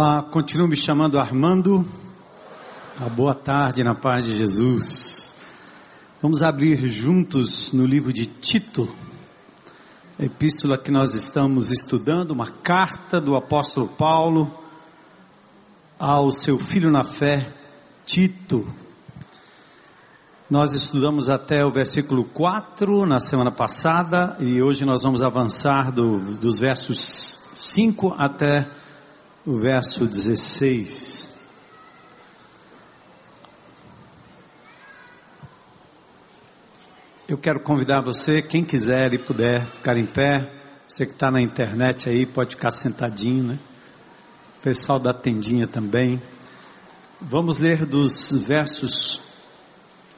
Olá, continuo me chamando Armando. A boa tarde na paz de Jesus. Vamos abrir juntos no livro de Tito, epístola que nós estamos estudando, uma carta do apóstolo Paulo ao seu filho na fé, Tito. Nós estudamos até o versículo 4 na semana passada e hoje nós vamos avançar do, dos versos 5 até o verso 16. Eu quero convidar você, quem quiser e puder ficar em pé, você que está na internet aí pode ficar sentadinho, né? O pessoal da tendinha também. Vamos ler dos versos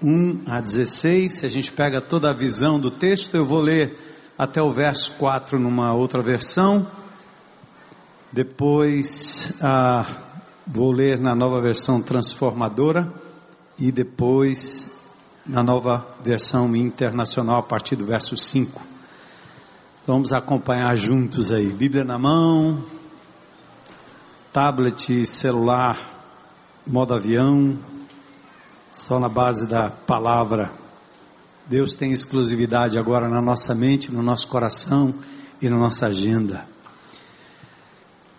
1 a 16. Se a gente pega toda a visão do texto, eu vou ler até o verso 4 numa outra versão depois ah, vou ler na nova versão transformadora e depois na nova versão internacional a partir do verso 5. Então, vamos acompanhar juntos aí. Bíblia na mão, tablet, celular, modo avião, só na base da palavra. Deus tem exclusividade agora na nossa mente, no nosso coração e na nossa agenda.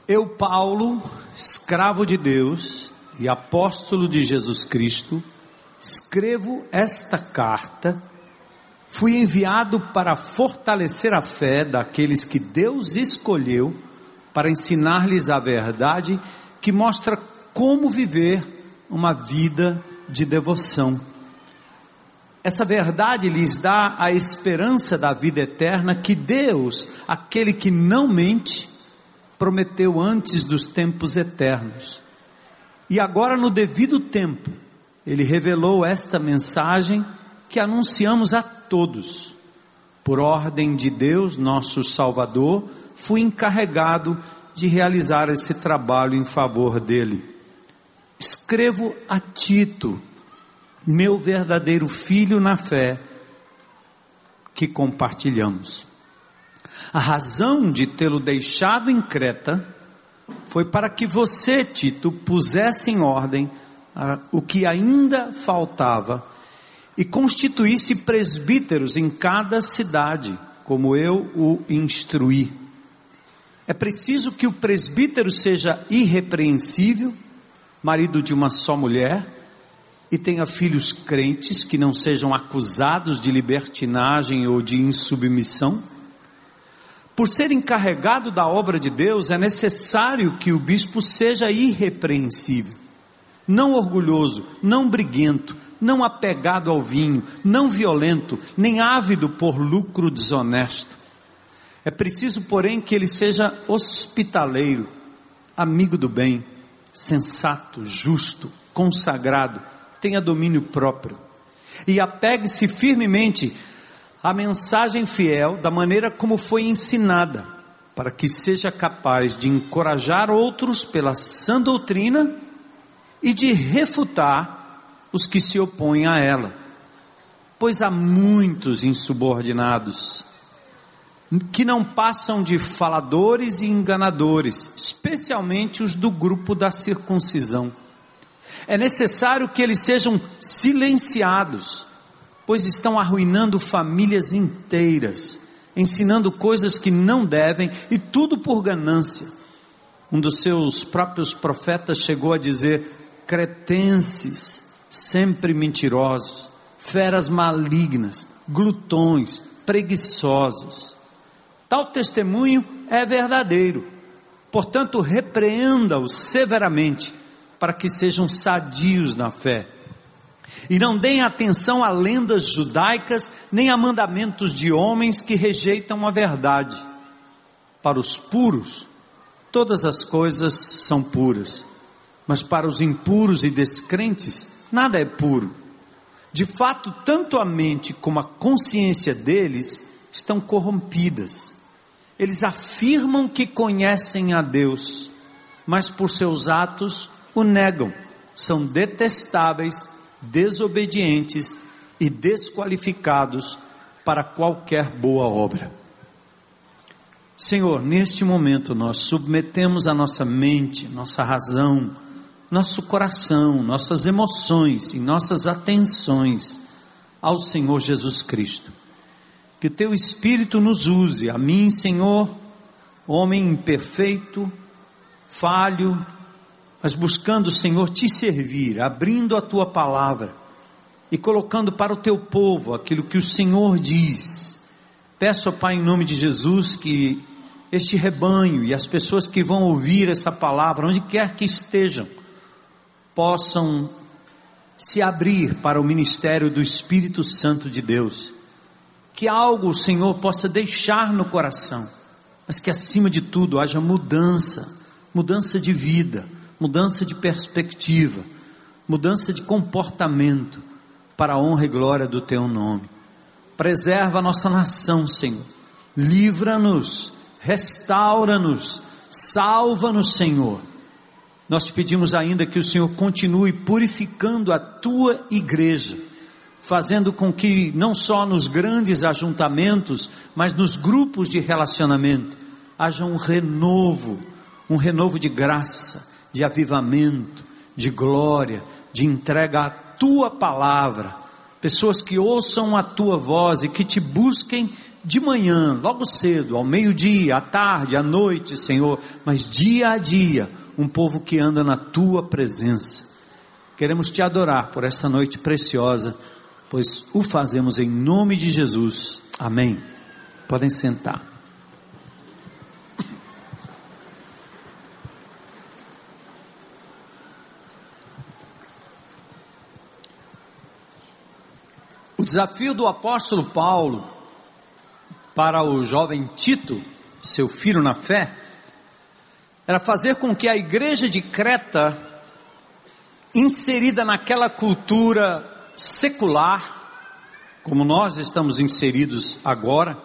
Eu, Paulo, escravo de Deus e apóstolo de Jesus Cristo, escrevo esta carta. Fui enviado para fortalecer a fé daqueles que Deus escolheu para ensinar-lhes a verdade que mostra como viver uma vida de devoção. Essa verdade lhes dá a esperança da vida eterna que Deus, aquele que não mente, prometeu antes dos tempos eternos. E agora, no devido tempo, ele revelou esta mensagem que anunciamos a todos. Por ordem de Deus, nosso Salvador, fui encarregado de realizar esse trabalho em favor dele. Escrevo a Tito, meu verdadeiro filho na fé, que compartilhamos. A razão de tê-lo deixado em Creta foi para que você, Tito, pusesse em ordem ah, o que ainda faltava e constituísse presbíteros em cada cidade, como eu o instruí. É preciso que o presbítero seja irrepreensível, marido de uma só mulher, e tenha filhos crentes que não sejam acusados de libertinagem ou de insubmissão por ser encarregado da obra de Deus, é necessário que o bispo seja irrepreensível, não orgulhoso, não briguento, não apegado ao vinho, não violento, nem ávido por lucro desonesto. É preciso, porém, que ele seja hospitaleiro, amigo do bem, sensato, justo, consagrado, tenha domínio próprio. E apegue-se firmemente a mensagem fiel da maneira como foi ensinada, para que seja capaz de encorajar outros pela sã doutrina e de refutar os que se opõem a ela. Pois há muitos insubordinados que não passam de faladores e enganadores, especialmente os do grupo da circuncisão. É necessário que eles sejam silenciados pois estão arruinando famílias inteiras, ensinando coisas que não devem e tudo por ganância. Um dos seus próprios profetas chegou a dizer: cretenses, sempre mentirosos, feras malignas, glutões, preguiçosos. Tal testemunho é verdadeiro. Portanto, repreenda-os severamente, para que sejam sadios na fé e não deem atenção a lendas judaicas, nem a mandamentos de homens que rejeitam a verdade. Para os puros, todas as coisas são puras, mas para os impuros e descrentes, nada é puro. De fato, tanto a mente como a consciência deles estão corrompidas. Eles afirmam que conhecem a Deus, mas por seus atos o negam, são detestáveis desobedientes e desqualificados para qualquer boa obra. Senhor, neste momento nós submetemos a nossa mente, nossa razão, nosso coração, nossas emoções e nossas atenções ao Senhor Jesus Cristo. Que o teu Espírito nos use, a mim, Senhor, homem imperfeito, falho, mas buscando, Senhor, te servir, abrindo a tua palavra e colocando para o teu povo aquilo que o Senhor diz. Peço, ó Pai, em nome de Jesus, que este rebanho e as pessoas que vão ouvir essa palavra, onde quer que estejam, possam se abrir para o ministério do Espírito Santo de Deus. Que algo o Senhor possa deixar no coração, mas que acima de tudo haja mudança, mudança de vida, mudança de perspectiva, mudança de comportamento para a honra e glória do teu nome. Preserva a nossa nação, Senhor. Livra-nos, restaura-nos, salva-nos, Senhor nós te pedimos ainda que o Senhor continue purificando a tua igreja, fazendo com que não só nos grandes ajuntamentos, mas nos grupos de relacionamento, haja um renovo, um renovo de graça, de avivamento, de glória, de entrega à tua palavra. Pessoas que ouçam a tua voz e que te busquem de manhã, logo cedo, ao meio-dia, à tarde, à noite, Senhor, mas dia a dia um povo que anda na tua presença. Queremos te adorar por essa noite preciosa, pois o fazemos em nome de Jesus. Amém. Podem sentar. Desafio do apóstolo Paulo para o jovem Tito, seu filho na fé, era fazer com que a igreja de Creta, inserida naquela cultura secular, como nós estamos inseridos agora,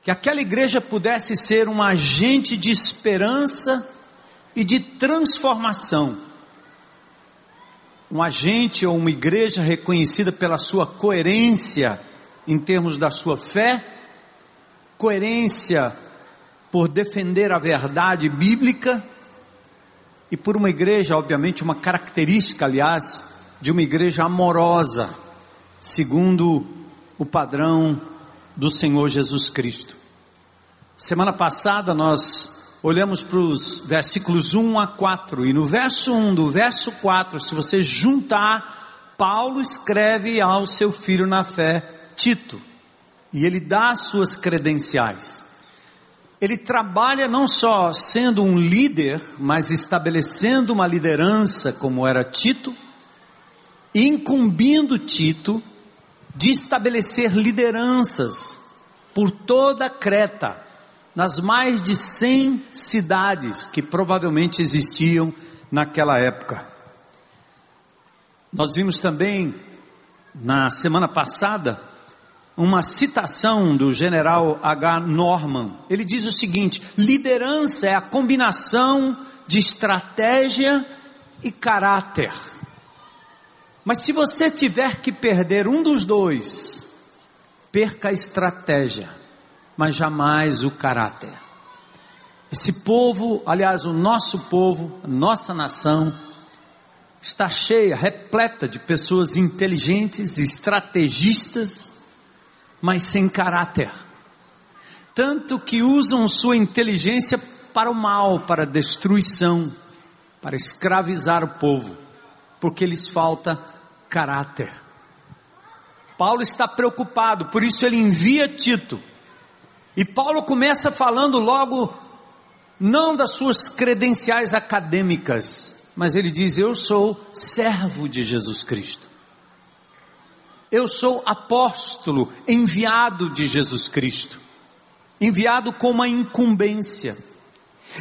que aquela igreja pudesse ser um agente de esperança e de transformação. Um agente ou uma igreja reconhecida pela sua coerência em termos da sua fé, coerência por defender a verdade bíblica e por uma igreja, obviamente, uma característica, aliás, de uma igreja amorosa, segundo o padrão do Senhor Jesus Cristo. Semana passada nós olhamos para os versículos 1 a 4, e no verso 1 do verso 4, se você juntar, Paulo escreve ao seu filho na fé, Tito, e ele dá suas credenciais. Ele trabalha não só sendo um líder, mas estabelecendo uma liderança, como era Tito, incumbindo Tito de estabelecer lideranças por toda a Creta, nas mais de 100 cidades que provavelmente existiam naquela época. Nós vimos também na semana passada uma citação do general H. Norman. Ele diz o seguinte: liderança é a combinação de estratégia e caráter. Mas se você tiver que perder um dos dois, perca a estratégia, mas jamais o caráter. Esse povo, aliás, o nosso povo, nossa nação, está cheia, repleta de pessoas inteligentes, estrategistas, mas sem caráter. Tanto que usam sua inteligência para o mal, para a destruição, para escravizar o povo, porque lhes falta caráter. Paulo está preocupado, por isso ele envia Tito. E Paulo começa falando logo, não das suas credenciais acadêmicas, mas ele diz: Eu sou servo de Jesus Cristo. Eu sou apóstolo, enviado de Jesus Cristo, enviado com uma incumbência.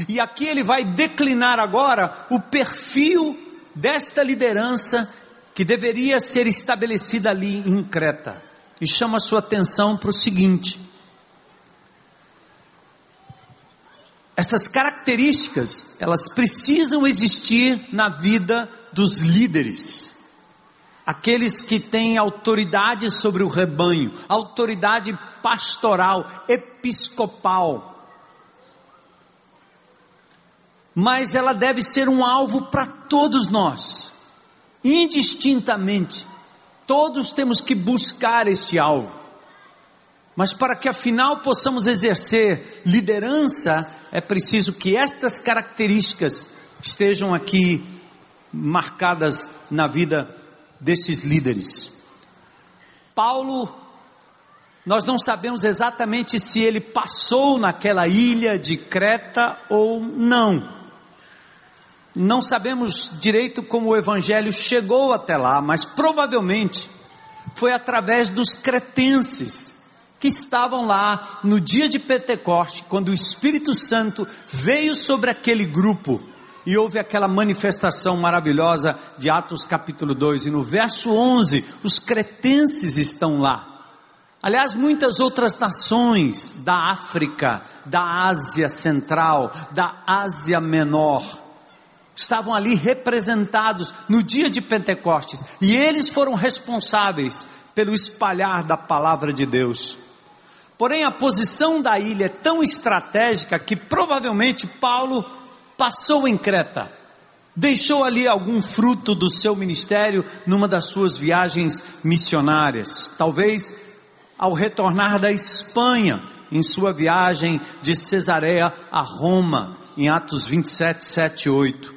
E aqui ele vai declinar agora o perfil desta liderança que deveria ser estabelecida ali em Creta. E chama sua atenção para o seguinte: essas características, elas precisam existir na vida dos líderes. aqueles que têm autoridade sobre o rebanho, autoridade pastoral, episcopal. Mas ela deve ser um alvo para todos nós, indistintamente. Todos temos que buscar este alvo. Mas para que afinal possamos exercer liderança, é preciso que estas características estejam aqui marcadas na vida desses líderes. Paulo, nós não sabemos exatamente se ele passou naquela ilha de Creta ou não. Não sabemos direito como o evangelho chegou até lá, mas provavelmente foi através dos cretenses que estavam lá no dia de Pentecoste, quando o Espírito Santo veio sobre aquele grupo e houve aquela manifestação maravilhosa de Atos capítulo 2, e no verso 11, os cretenses estão lá. Aliás, muitas outras nações da África, da Ásia Central, da Ásia Menor, estavam ali representados no dia de Pentecostes, e eles foram responsáveis pelo espalhar da palavra de Deus. Porém, a posição da ilha é tão estratégica que provavelmente Paulo passou em Creta, deixou ali algum fruto do seu ministério numa das suas viagens missionárias, talvez ao retornar da Espanha, em sua viagem de Cesareia a Roma, em Atos 27, 7 e 8.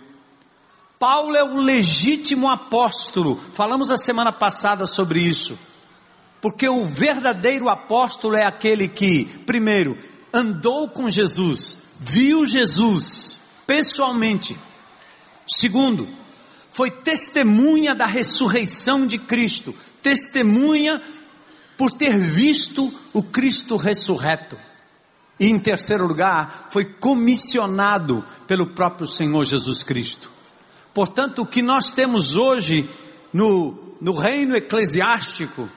Paulo é o legítimo apóstolo, falamos a semana passada sobre isso porque o verdadeiro apóstolo é aquele que, primeiro, andou com Jesus, viu Jesus pessoalmente. Segundo, foi testemunha da ressurreição de Cristo, testemunha por ter visto o Cristo ressurreto. E em terceiro lugar, foi comissionado pelo próprio Senhor Jesus Cristo. Portanto, o que nós temos hoje no, no reino eclesiástico,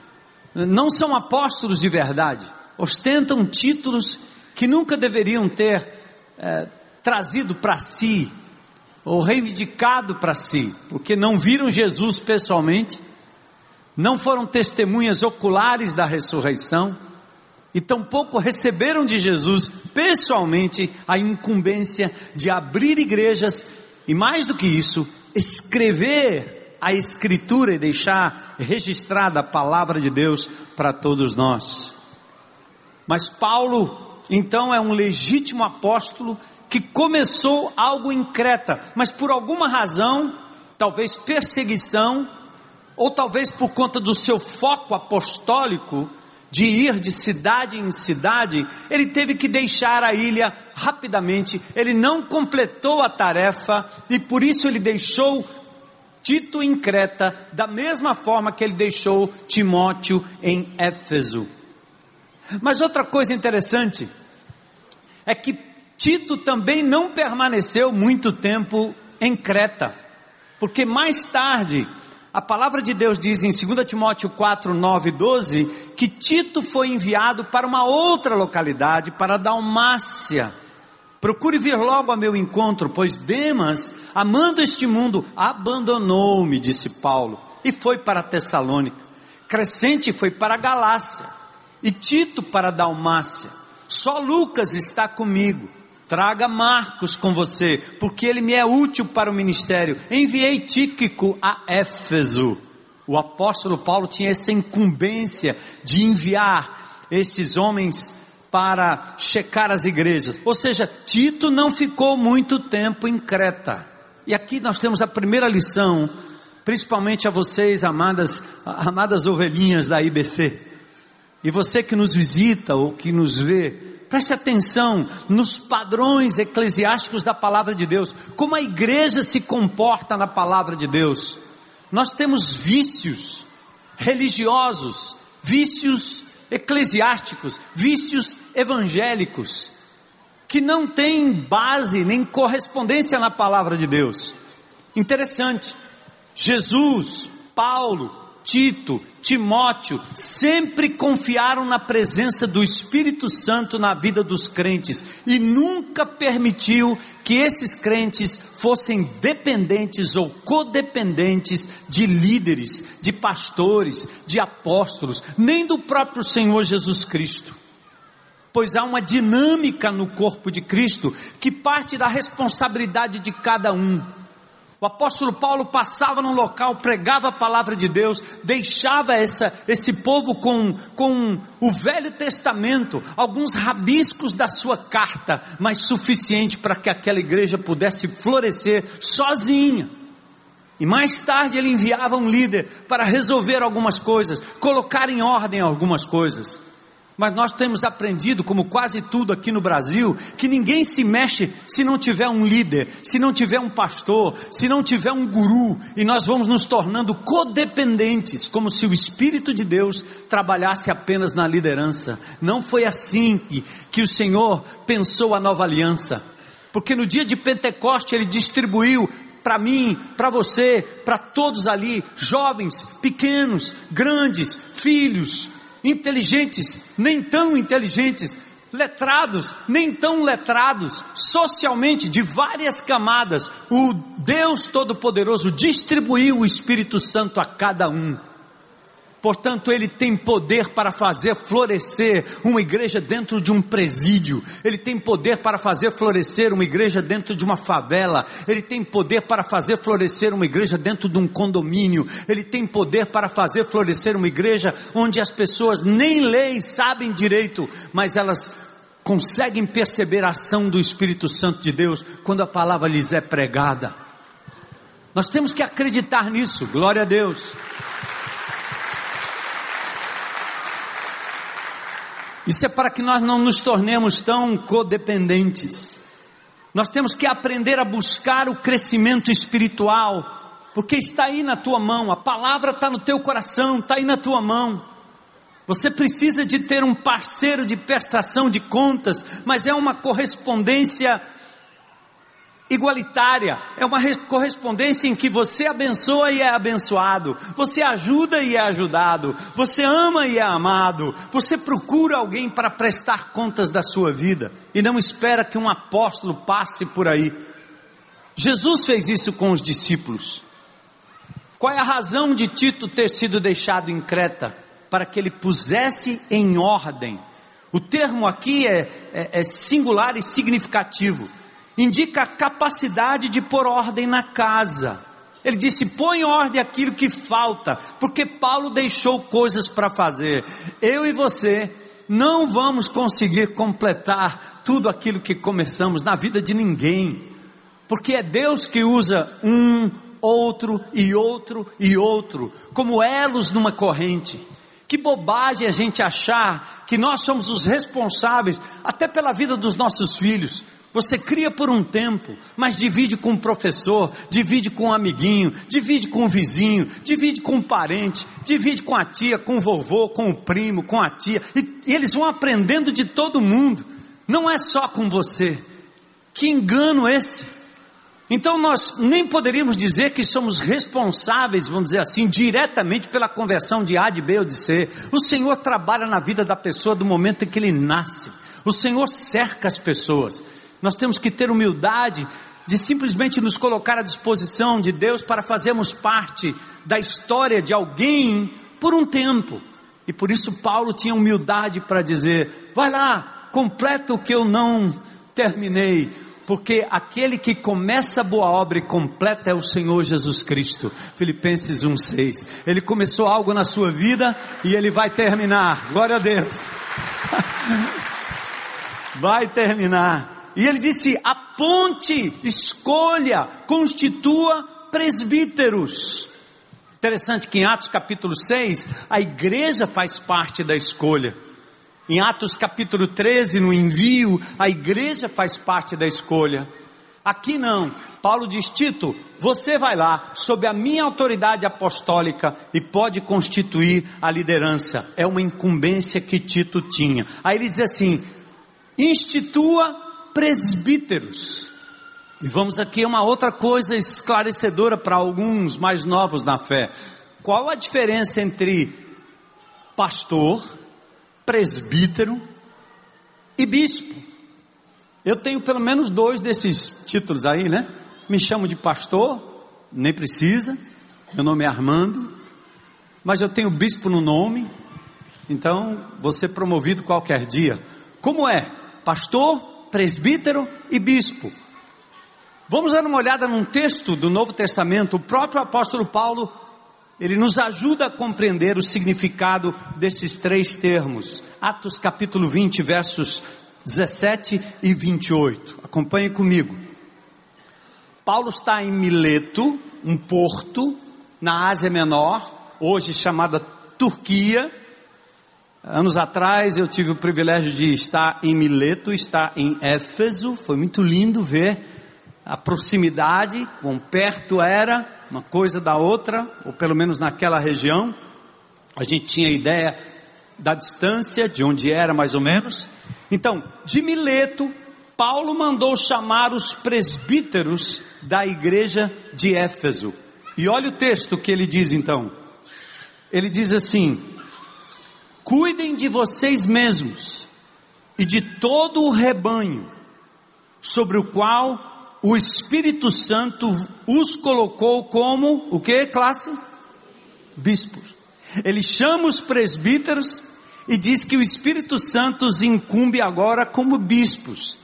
não são apóstolos de verdade, ostentam títulos que nunca deveriam ter é, trazido para si, ou reivindicado para si, porque não viram Jesus pessoalmente, não foram testemunhas oculares da ressurreição, e tampouco receberam de Jesus pessoalmente a incumbência de abrir igrejas e, mais do que isso, escrever a Escritura e deixar registrada a palavra de Deus para todos nós. Mas Paulo, então, é um legítimo apóstolo que começou algo em Creta, mas por alguma razão, talvez perseguição, ou talvez por conta do seu foco apostólico, de ir de cidade em cidade, ele teve que deixar a ilha rapidamente, ele não completou a tarefa e por isso ele deixou Tito em Creta, da mesma forma que ele deixou Timóteo em Éfeso. Mas outra coisa interessante é que Tito também não permaneceu muito tempo em Creta, porque mais tarde a palavra de Deus diz em 2 Timóteo 4, 9 e 12 que Tito foi enviado para uma outra localidade, para Dalmácia Procure vir logo a meu encontro, pois Demas, amando este mundo, abandonou-me, disse Paulo, e foi para Tessalônica. Crescente foi para Galácia, e Tito para Dalmácia. Só Lucas está comigo. Traga Marcos com você, porque ele me é útil para o ministério. Enviei Tíquico a Éfeso. O apóstolo Paulo tinha essa incumbência de enviar esses homens para checar as igrejas. Ou seja, Tito não ficou muito tempo em Creta. E aqui nós temos a primeira lição, principalmente a vocês, amadas, amadas ovelhinhas da IBC. E você que nos visita ou que nos vê, preste atenção nos padrões eclesiásticos da palavra de Deus, como a igreja se comporta na palavra de Deus. Nós temos vícios religiosos, vícios eclesiásticos, vícios evangélicos, que não têm base nem correspondência na palavra de Deus. Interessante, Jesus, Paulo, Tito, Timóteo, sempre confiaram na presença do Espírito Santo na vida dos crentes e nunca permitiu que esses crentes fossem dependentes ou codependentes de líderes, de pastores, de apóstolos, nem do próprio Senhor Jesus Cristo. Pois há uma dinâmica no corpo de Cristo que parte da responsabilidade de cada um. O apóstolo Paulo passava num local, pregava a palavra de Deus, deixava essa, esse povo com, com o Velho Testamento, alguns rabiscos da sua carta, mas suficiente para que aquela igreja pudesse florescer sozinha. E mais tarde ele enviava um líder para resolver algumas coisas, colocar em ordem algumas coisas. Mas nós temos aprendido, como quase tudo aqui no Brasil, que ninguém se mexe se não tiver um líder, se não tiver um pastor, se não tiver um guru, e nós vamos nos tornando codependentes, como se o Espírito de Deus trabalhasse apenas na liderança. Não foi assim que, que o Senhor pensou a nova aliança, porque no dia de Pentecoste ele distribuiu para mim, para você, para todos ali, jovens, pequenos, grandes, filhos, inteligentes, nem tão inteligentes, letrados, nem tão letrados, socialmente, de várias camadas, o Deus Todo-Poderoso distribuiu o Espírito Santo a cada um. Portanto, ele tem poder para fazer florescer uma igreja dentro de um presídio. Ele tem poder para fazer florescer uma igreja dentro de uma favela. Ele tem poder para fazer florescer uma igreja dentro de um condomínio. Ele tem poder para fazer florescer uma igreja onde as pessoas nem leem, sabem direito, mas elas conseguem perceber a ação do Espírito Santo de Deus quando a palavra lhes é pregada. Nós temos que acreditar nisso. Glória a Deus. Isso é para que nós não nos tornemos tão codependentes. Nós temos que aprender a buscar o crescimento espiritual, porque está aí na tua mão, a palavra está no teu coração, está aí na tua mão. Você precisa de ter um parceiro de prestação de contas, mas é uma correspondência igualitária, é uma correspondência em que você abençoa e é abençoado, você ajuda e é ajudado, você ama e é amado, você procura alguém para prestar contas da sua vida e não espera que um apóstolo passe por aí. Jesus fez isso com os discípulos. Qual é a razão de Tito ter sido deixado em Creta? Para que ele pusesse em ordem. O termo aqui é, é, é singular e significativo indica a capacidade de pôr ordem na casa. Ele disse: põe ordem aquilo que falta, porque Paulo deixou coisas para fazer. Eu e você não vamos conseguir completar tudo aquilo que começamos na vida de ninguém, porque é Deus que usa um, outro e outro e outro, como elos numa corrente. Que bobagem a gente achar que nós somos os responsáveis até pela vida dos nossos filhos. Você cria por um tempo, mas divide com o professor, divide com o amiguinho, divide com o vizinho, divide com o parente, divide com a tia, com o vovô, com o primo, com a tia. E, e eles vão aprendendo de todo mundo. Não é só com você. Que engano esse? Então nós nem poderíamos dizer que somos responsáveis, vamos dizer assim, diretamente pela conversão de A, de B ou de C. O Senhor trabalha na vida da pessoa do momento em que ele nasce. O Senhor cerca as pessoas. Nós temos que ter humildade de simplesmente nos colocar à disposição de Deus para fazermos parte da história de alguém por um tempo. E por isso Paulo tinha humildade para dizer: vai lá, completa o que eu não terminei, porque aquele que começa a boa obra e completa é o Senhor Jesus Cristo. Filipenses 1:6. Ele começou algo na sua vida e ele vai terminar. Glória a Deus. vai terminar. E ele disse: aponte, escolha, constitua presbíteros. Interessante que em Atos capítulo 6, a igreja faz parte da escolha. Em Atos capítulo 13, no envio, a igreja faz parte da escolha. Aqui não. Paulo diz: Tito, você vai lá, sob a minha autoridade apostólica, e pode constituir a liderança. É uma incumbência que Tito tinha. Aí ele diz assim: institua presbíteros. E vamos aqui a uma outra coisa esclarecedora para alguns mais novos na fé. Qual a diferença entre pastor, presbítero e bispo? Eu tenho pelo menos dois desses títulos aí, né? Me chamo de pastor, nem precisa. Meu nome é Armando, mas eu tenho bispo no nome, então vou ser promovido qualquer dia. Como é? Pastor, presbítero e bispo. Vamos dar uma olhada num texto do Novo Testamento. O próprio apóstolo Paulo, ele nos ajuda a compreender o significado desses três termos. Atos capítulo 20, versos 17 e 28. Acompanhe comigo. Paulo está em Mileto, um porto na Ásia Menor, hoje chamada Turquia. Anos atrás eu tive o privilégio de estar em Mileto, estar em Éfeso, foi muito lindo ver a proximidade, quão perto era uma coisa da outra, ou pelo menos naquela região. A gente tinha ideia da distância, de onde era mais ou menos. Então, de Mileto, Paulo mandou chamar os presbíteros da igreja de Éfeso. E olha o texto que ele diz então. Ele diz assim: Cuidem de vocês mesmos e de todo o rebanho sobre o qual o Espírito Santo os colocou como o que classe? Bispos. Ele chama os presbíteros e diz que o Espírito Santo os incumbe agora como bispos.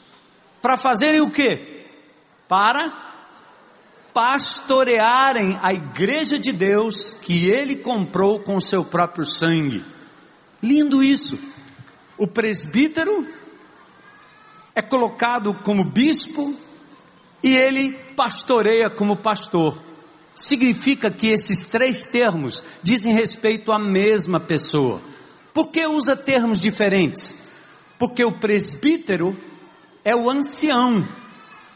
Para fazerem o que? Para pastorearem a igreja de Deus que ele comprou com seu próprio sangue. Lindo isso. O presbítero é colocado como bispo e ele pastoreia como pastor. Significa que esses três termos dizem respeito à mesma pessoa. Por que usa termos diferentes? Porque o presbítero é o ancião.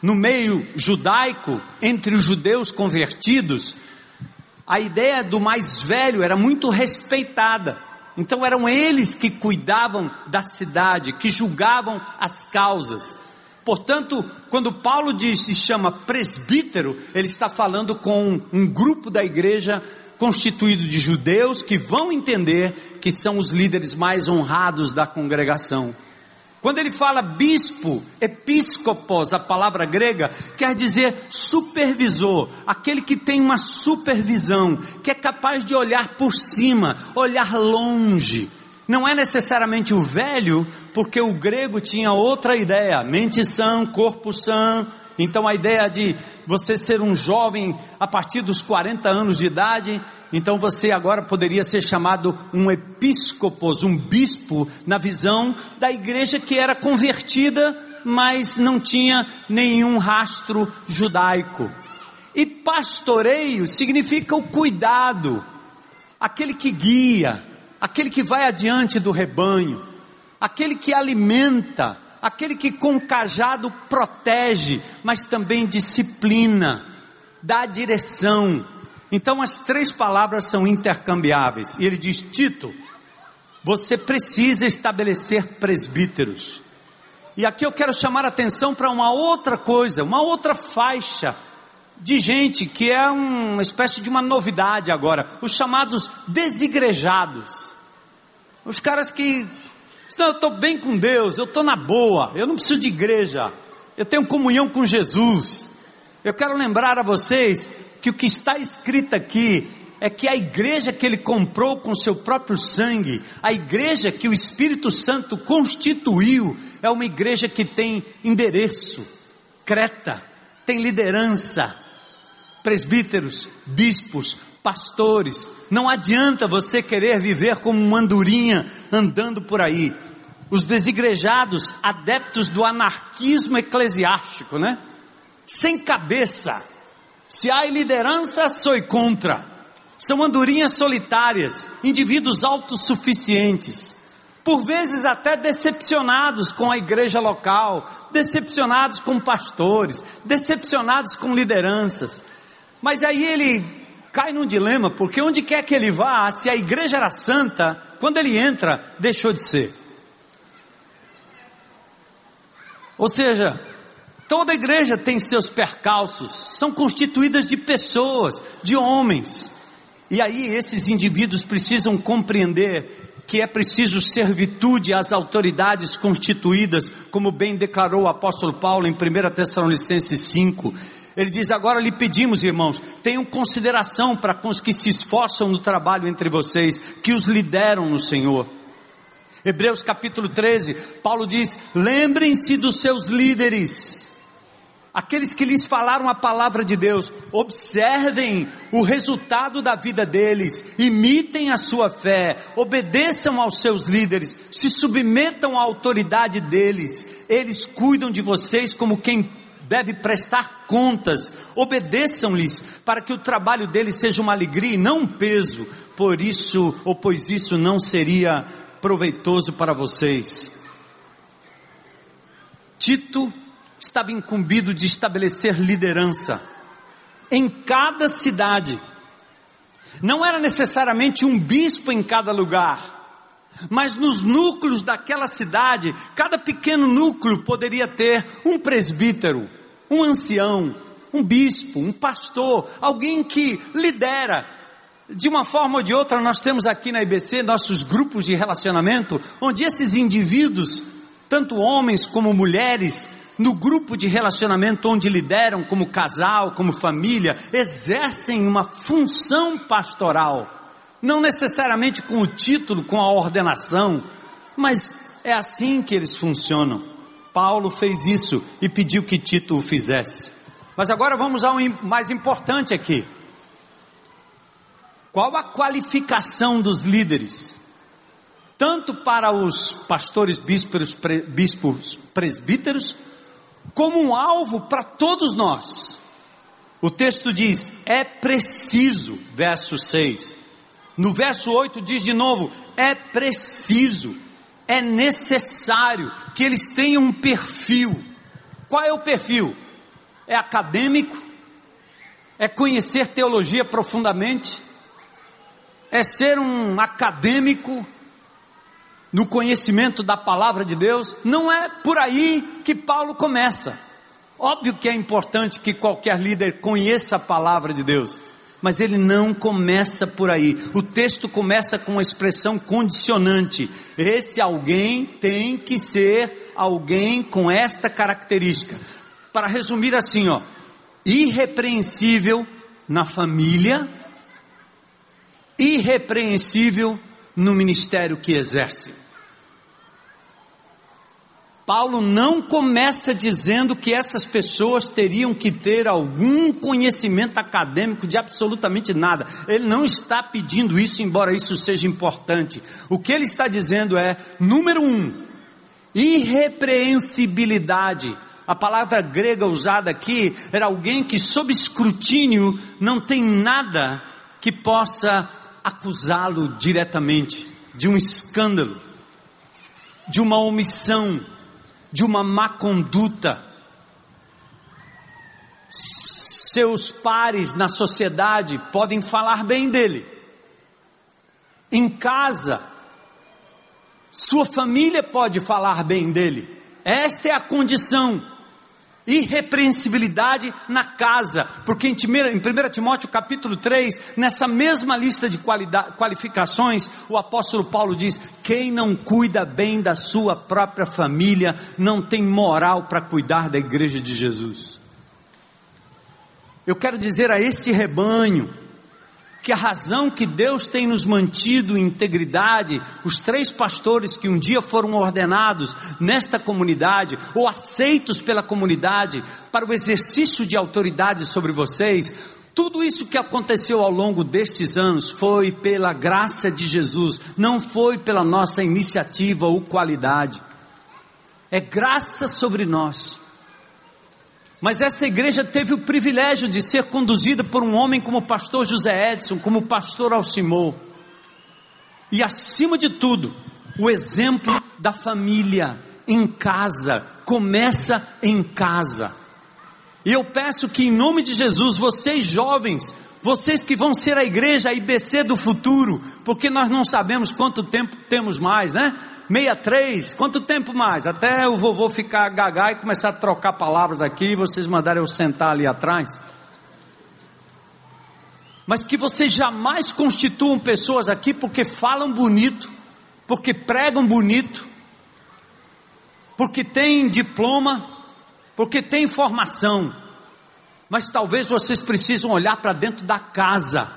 No meio judaico, entre os judeus convertidos, a ideia do mais velho era muito respeitada. Então eram eles que cuidavam da cidade, que julgavam as causas. Portanto, quando Paulo diz se chama presbítero, ele está falando com um grupo da igreja constituído de judeus que vão entender que são os líderes mais honrados da congregação. Quando ele fala bispo, episcopos, a palavra grega, quer dizer supervisor, aquele que tem uma supervisão, que é capaz de olhar por cima, olhar longe, não é necessariamente o velho, porque o grego tinha outra ideia, mente sã, corpo sã. Então a ideia de você ser um jovem a partir dos 40 anos de idade, então você agora poderia ser chamado um episcopos, um bispo, na visão da igreja que era convertida, mas não tinha nenhum rastro judaico. E pastoreio significa o cuidado, aquele que guia, aquele que vai adiante do rebanho, aquele que alimenta, aquele que com cajado protege, mas também disciplina, dá direção. Então as três palavras são intercambiáveis. E ele diz: Tito, você precisa estabelecer presbíteros. E aqui eu quero chamar a atenção para uma outra coisa, uma outra faixa de gente que é uma espécie de uma novidade agora, os chamados desigrejados. Os caras que, não, eu estou bem com Deus, eu estou na boa, eu não preciso de igreja, eu tenho comunhão com Jesus. Eu quero lembrar a vocês que o que está escrito aqui é que a igreja que ele comprou com seu próprio sangue, a igreja que o Espírito Santo constituiu, é uma igreja que tem endereço, creta, tem liderança, presbíteros, bispos, pastores. Não adianta você querer viver como uma andorinha andando por aí. Os desigrejados, adeptos do anarquismo eclesiástico, né? Sem cabeça. Se há liderança, sou contra. São andorinhas solitárias, indivíduos autossuficientes. Por vezes até decepcionados com a igreja local, decepcionados com pastores, decepcionados com lideranças. Mas aí ele cai num dilema, porque onde quer que ele vá, se a igreja era santa, quando ele entra, deixou de ser. Ou seja, toda igreja tem seus percalços, são constituídas de pessoas, de homens. E aí esses indivíduos precisam compreender que é preciso servitude às autoridades constituídas, como bem declarou o apóstolo Paulo em 1 Tessalonicenses 5. Ele diz: Agora lhe pedimos, irmãos, tenham consideração para com os que se esforçam no trabalho entre vocês, que os lideram no Senhor. Hebreus capítulo 13, Paulo diz: Lembrem-se dos seus líderes aqueles que lhes falaram a palavra de Deus, observem o resultado da vida deles, imitem a sua fé, obedeçam aos seus líderes, se submetam à autoridade deles, eles cuidam de vocês como quem deve prestar contas, obedeçam-lhes, para que o trabalho deles seja uma alegria e não um peso, por isso, ou pois isso não seria proveitoso para vocês. Tito estava incumbido de estabelecer liderança em cada cidade. Não era necessariamente um bispo em cada lugar, mas nos núcleos daquela cidade, cada pequeno núcleo poderia ter um presbítero, um ancião, um bispo, um pastor, alguém que lidera. De uma forma ou de outra, nós temos aqui na IBC nossos grupos de relacionamento, onde esses indivíduos, tanto homens como mulheres, no grupo de relacionamento onde lideram como casal, como família, exercem uma função pastoral, não necessariamente com o título, com a ordenação, mas é assim que eles funcionam. Paulo fez isso e pediu que Tito o fizesse. Mas agora vamos ao mais importante aqui. Qual a qualificação dos líderes? Tanto para os pastores bispos, bispos presbíteros, como um alvo para todos nós. O texto diz: é preciso, verso 6. No verso 8 diz de novo: é preciso, é necessário que eles tenham um perfil. Qual é o perfil? É acadêmico? É conhecer teologia profundamente? É ser um acadêmico no conhecimento da palavra de Deus, não é por aí que Paulo começa. Óbvio que é importante que qualquer líder conheça a palavra de Deus, mas ele não começa por aí. O texto começa com uma expressão condicionante. Esse alguém tem que ser alguém com esta característica. Para resumir assim, ó, irrepreensível na família, irrepreensível no ministério que exerce. Paulo não começa dizendo que essas pessoas teriam que ter algum conhecimento acadêmico de absolutamente nada. Ele não está pedindo isso, embora isso seja importante. O que ele está dizendo é: número um, irrepreensibilidade. A palavra grega usada aqui era alguém que, sob escrutínio, não tem nada que possa acusá-lo diretamente de um escândalo, de uma omissão de uma má conduta. Seus pares na sociedade podem falar bem dele. Em casa, sua família pode falar bem dele. Esta é a condição irrepreensibilidade na casa, porque em 1 Timóteo capítulo 3, nessa mesma lista de qualificações, o apóstolo Paulo diz: quem não cuida bem da sua própria família, não tem moral para cuidar da igreja de Jesus. Eu quero dizer a esse rebanho, que a razão que Deus tem nos mantido em integridade, os três pastores que um dia foram ordenados nesta comunidade, ou aceitos pela comunidade, para o exercício de autoridade sobre vocês, tudo isso que aconteceu ao longo destes anos foi pela graça de Jesus, não foi pela nossa iniciativa ou qualidade. É graça sobre nós. Mas esta igreja teve o privilégio de ser conduzida por um homem como o pastor José Edson, como o pastor Alcimou. E acima de tudo, o exemplo da família em casa, começa em casa. E eu peço que em nome de Jesus, vocês jovens, vocês que vão ser a igreja, a IBC do futuro, porque nós não sabemos quanto tempo temos mais, né? 63, quanto tempo mais? Até o vovô ficar gagá e começar a trocar palavras aqui e vocês mandarem eu sentar ali atrás. mas que vocês jamais constituam pessoas aqui porque falam bonito, porque pregam bonito, porque têm diploma, porque têm formação, mas talvez vocês precisam olhar para dentro da casa,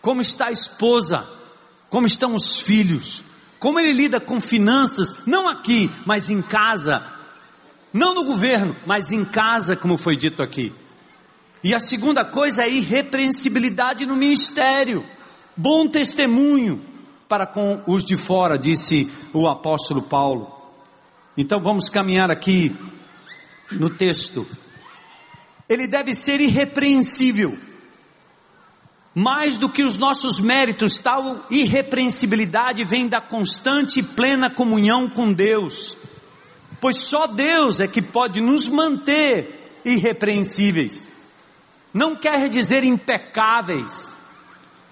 como está a esposa, como estão os filhos, como ele lida com finanças, não aqui, mas em casa, não no governo, mas em casa, como foi dito aqui. E a segunda coisa é irrepreensibilidade no ministério, bom testemunho para com os de fora, disse o apóstolo Paulo. Então vamos caminhar aqui no texto. Ele deve ser irrepreensível. Mais do que os nossos méritos, tal irrepreensibilidade vem da constante e plena comunhão com Deus. Pois só Deus é que pode nos manter irrepreensíveis não quer dizer impecáveis.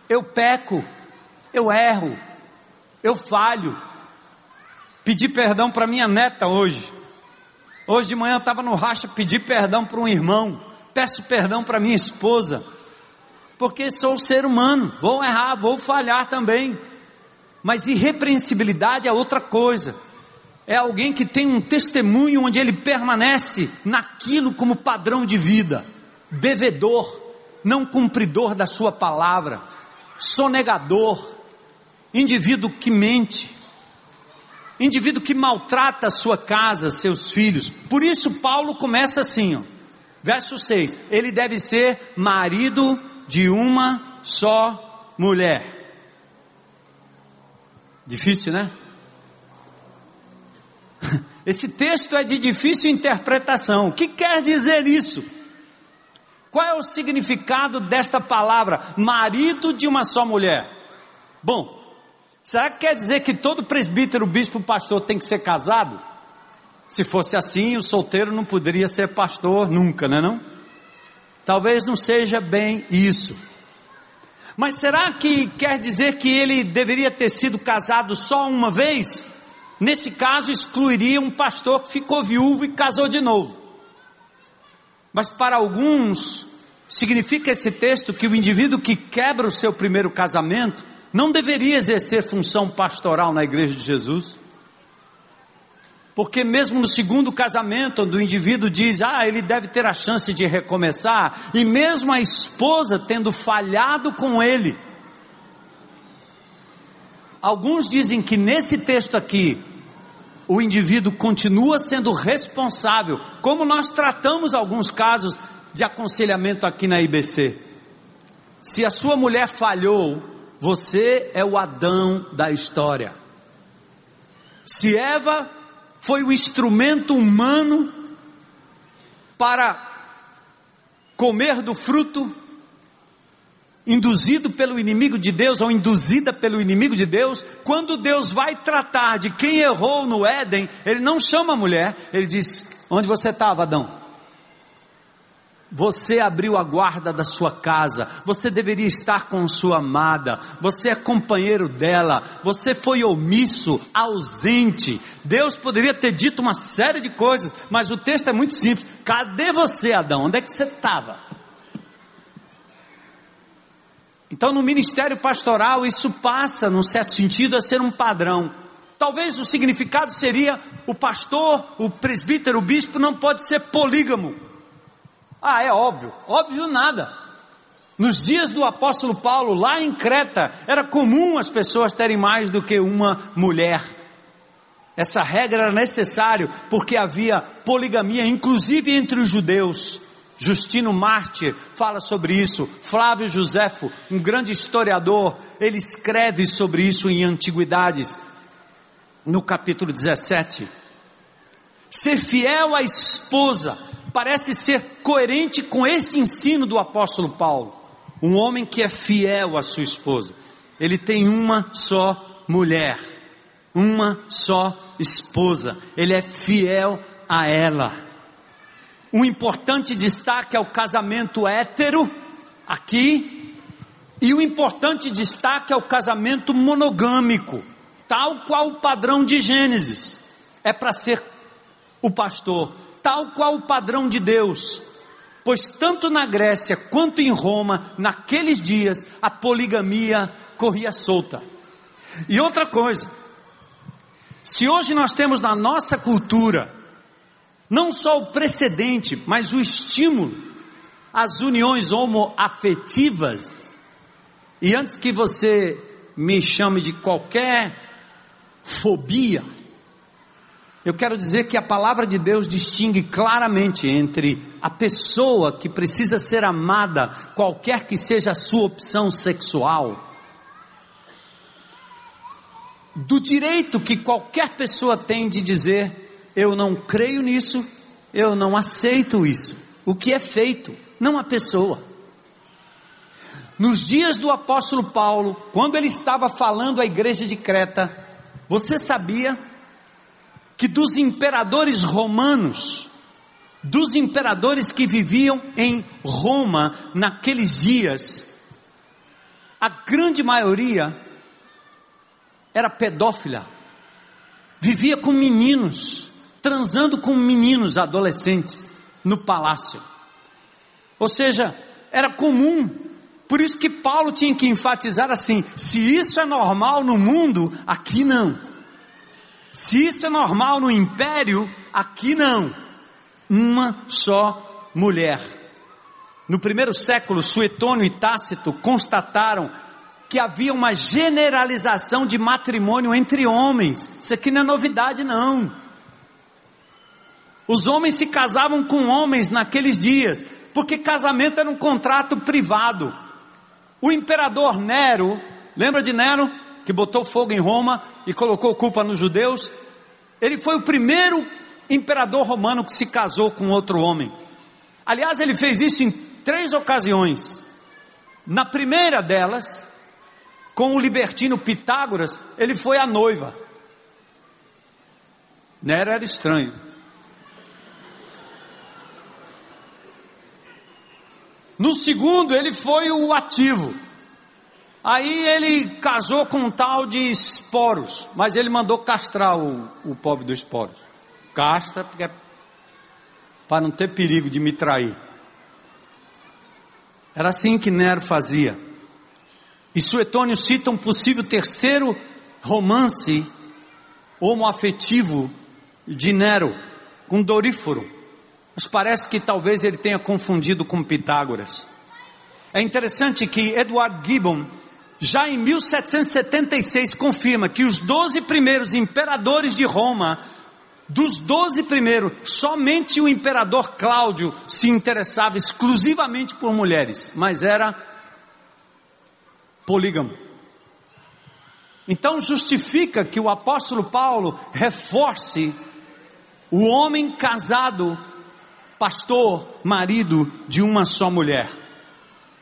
Eu peco, eu erro, eu falho. Pedi perdão para minha neta hoje. Hoje de manhã eu estava no racha, pedi perdão para um irmão. Peço perdão para minha esposa. Porque sou ser humano, vou errar, vou falhar também. Mas irrepreensibilidade é outra coisa. É alguém que tem um testemunho onde ele permanece naquilo como padrão de vida devedor, não cumpridor da sua palavra, sonegador, indivíduo que mente, indivíduo que maltrata a sua casa, seus filhos. Por isso Paulo começa assim, ó, verso 6, ele deve ser marido de uma só mulher. Difícil, né? Esse texto é de difícil interpretação. O que quer dizer isso? Qual é o significado desta palavra, marido de uma só mulher? Bom, será que quer dizer que todo presbítero, bispo, pastor tem que ser casado? Se fosse assim, o solteiro não poderia ser pastor nunca, né não? Talvez não seja bem isso. Mas será que quer dizer que ele deveria ter sido casado só uma vez? Nesse caso, excluiria um pastor que ficou viúvo e casou de novo. Mas para alguns, significa esse texto que o indivíduo que quebra o seu primeiro casamento não deveria exercer função pastoral na igreja de Jesus? Porque mesmo no segundo casamento, onde o indivíduo diz, ah, ele deve ter a chance de recomeçar, e mesmo a esposa tendo falhado com ele, alguns dizem que nesse texto aqui, o indivíduo continua sendo responsável, como nós tratamos alguns casos de aconselhamento aqui na IBC. Se a sua mulher falhou, você é o Adão da história. Se Eva foi o instrumento humano para comer do fruto, induzido pelo inimigo de Deus ou induzida pelo inimigo de Deus, quando Deus vai tratar de quem errou no Éden, ele não chama a mulher, ele diz: Onde você estava, Adão? Você abriu a guarda da sua casa, você deveria estar com sua amada, você é companheiro dela, você foi omisso, ausente. Deus poderia ter dito uma série de coisas, mas o texto é muito simples. Cadê você, Adão? Onde é que você estava? Então, no ministério pastoral, isso passa, num certo sentido, a ser um padrão. Talvez o significado seria: o pastor, o presbítero, o bispo não pode ser polígamo. Ah, é óbvio. Óbvio nada. Nos dias do apóstolo Paulo, lá em Creta, era comum as pessoas terem mais do que uma mulher. Essa regra era necessária porque havia poligamia, inclusive entre os judeus. Justino Mártir fala sobre isso. Flávio Joséfo, um grande historiador, ele escreve sobre isso em Antiguidades, no capítulo 17. Ser fiel à esposa parece ser coerente com esse ensino do apóstolo Paulo. Um homem que é fiel à sua esposa, ele tem uma só mulher, uma só esposa, ele é fiel a ela. Um importante destaque é o casamento hétero, aqui, e o importante destaque é o casamento monogâmico, tal qual o padrão de Gênesis, é para ser o pastor, tal qual o padrão de Deus, Pois tanto na Grécia quanto em Roma, naqueles dias, a poligamia corria solta. E outra coisa, se hoje nós temos na nossa cultura, não só o precedente, mas o estímulo às uniões homoafetivas, e antes que você me chame de qualquer fobia, eu quero dizer que a palavra de Deus distingue claramente entre a pessoa que precisa ser amada, qualquer que seja a sua opção sexual, do direito que qualquer pessoa tem de dizer: eu não creio nisso, eu não aceito isso. O que é feito, não a pessoa. Nos dias do apóstolo Paulo, quando ele estava falando à igreja de Creta, você sabia que dos imperadores romanos, dos imperadores que viviam em Roma naqueles dias, a grande maioria era pedófila, vivia com meninos, transando com meninos adolescentes no palácio. Ou seja, era comum. Por isso que Paulo tinha que enfatizar assim: se isso é normal no mundo, aqui não. Se isso é normal no império, aqui não. Uma só mulher. No primeiro século, Suetônio e Tácito constataram que havia uma generalização de matrimônio entre homens. Isso aqui não é novidade, não. Os homens se casavam com homens naqueles dias, porque casamento era um contrato privado. O imperador Nero, lembra de Nero? Que botou fogo em Roma e colocou culpa nos judeus. Ele foi o primeiro imperador romano que se casou com outro homem. Aliás, ele fez isso em três ocasiões. Na primeira delas, com o libertino Pitágoras, ele foi a noiva. Nero era estranho. No segundo, ele foi o ativo. Aí ele casou com um tal de esporos, mas ele mandou castrar o, o pobre do esporos. Castra porque é para não ter perigo de me trair. Era assim que Nero fazia. E Suetônio cita um possível terceiro romance homoafetivo de Nero com Doríforo. Mas parece que talvez ele tenha confundido com Pitágoras. É interessante que Edward Gibbon já em 1776 confirma que os doze primeiros imperadores de Roma, dos doze primeiros, somente o imperador Cláudio se interessava exclusivamente por mulheres, mas era polígamo. Então justifica que o apóstolo Paulo reforce o homem casado, pastor, marido de uma só mulher.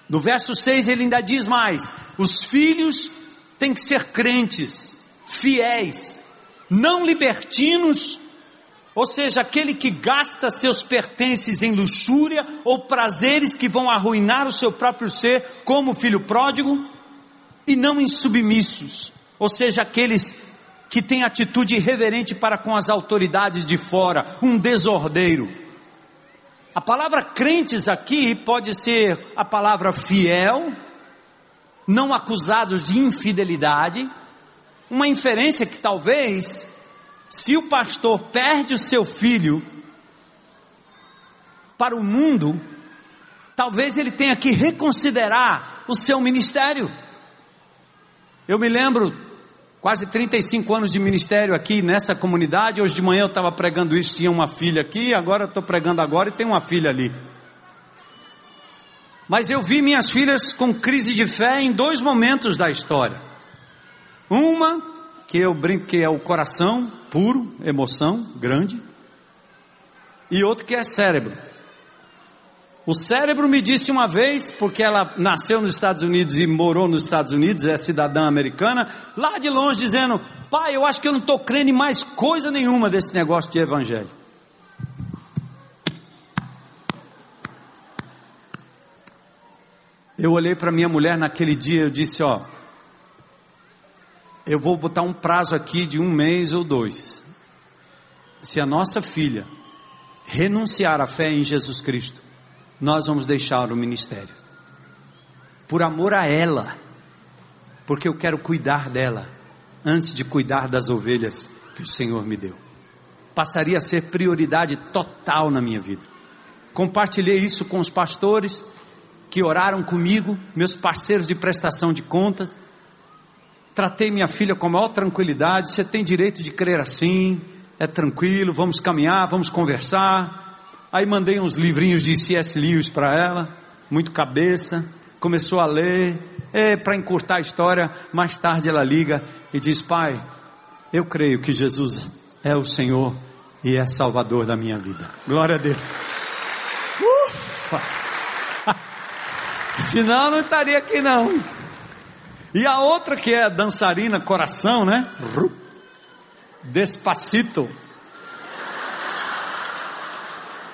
No verso 6 ele ainda diz mais: os filhos têm que ser crentes, fiéis, não libertinos, ou seja, aquele que gasta seus pertences em luxúria ou prazeres que vão arruinar o seu próprio ser, como o filho pródigo, e não insubmissos, ou seja, aqueles que têm atitude irreverente para com as autoridades de fora, um desordeiro. A palavra crentes aqui pode ser a palavra fiel, não acusados de infidelidade, uma inferência que talvez, se o pastor perde o seu filho para o mundo, talvez ele tenha que reconsiderar o seu ministério. Eu me lembro Quase 35 anos de ministério aqui nessa comunidade. Hoje de manhã eu estava pregando isso, tinha uma filha aqui, agora estou pregando agora e tem uma filha ali. Mas eu vi minhas filhas com crise de fé em dois momentos da história. Uma, que eu brinco que é o coração puro, emoção grande, e outro que é cérebro. O cérebro me disse uma vez, porque ela nasceu nos Estados Unidos e morou nos Estados Unidos, é cidadã americana, lá de longe dizendo: Pai, eu acho que eu não estou crendo em mais coisa nenhuma desse negócio de evangelho. Eu olhei para minha mulher naquele dia e disse: Ó, eu vou botar um prazo aqui de um mês ou dois. Se a nossa filha renunciar à fé em Jesus Cristo, nós vamos deixar o ministério. Por amor a ela, porque eu quero cuidar dela, antes de cuidar das ovelhas que o Senhor me deu. Passaria a ser prioridade total na minha vida. Compartilhei isso com os pastores que oraram comigo, meus parceiros de prestação de contas. Tratei minha filha com a maior tranquilidade. Você tem direito de crer assim, é tranquilo, vamos caminhar, vamos conversar. Aí mandei uns livrinhos de C.S. Lewis para ela, muito cabeça, começou a ler, é, para encurtar a história, mais tarde ela liga e diz: Pai, eu creio que Jesus é o Senhor e é Salvador da minha vida. Glória a Deus. Ufa! Senão não estaria aqui não. E a outra que é dançarina coração, né? Despacito.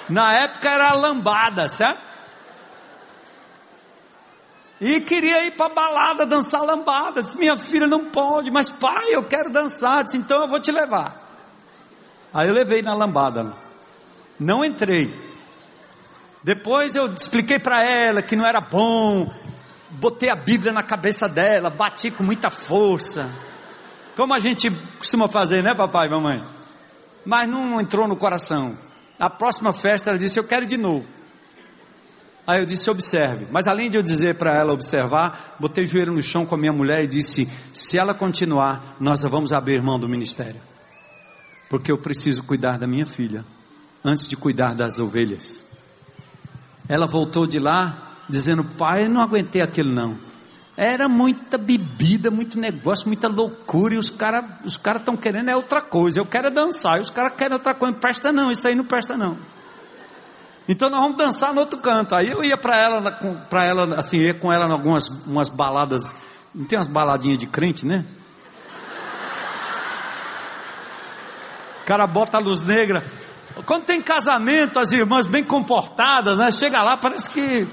Na época era lambada, certo? E queria ir para balada dançar lambada. Disse, minha filha não pode, mas pai, eu quero dançar. Disse, então eu vou te levar. Aí eu levei na lambada. Não entrei. Depois eu expliquei para ela que não era bom. Botei a Bíblia na cabeça dela, bati com muita força. Como a gente costuma fazer, né, papai e mamãe? Mas não entrou no coração. A próxima festa ela disse: Eu quero de novo. Aí eu disse: Observe. Mas além de eu dizer para ela observar, botei o joelho no chão com a minha mulher e disse: Se ela continuar, nós vamos abrir mão do ministério. Porque eu preciso cuidar da minha filha antes de cuidar das ovelhas. Ela voltou de lá dizendo: Pai, eu não aguentei aquilo não. Era muita bebida, muito negócio, muita loucura, e os caras os cara estão querendo é outra coisa. Eu quero é dançar, e os caras querem outra coisa. Não presta não, isso aí não presta não. Então nós vamos dançar no outro canto. Aí eu ia para ela, para ela, assim, ia com ela em algumas umas baladas. Não tem umas baladinhas de crente, né? O cara bota a luz negra. Quando tem casamento, as irmãs bem comportadas, né? Chega lá, parece que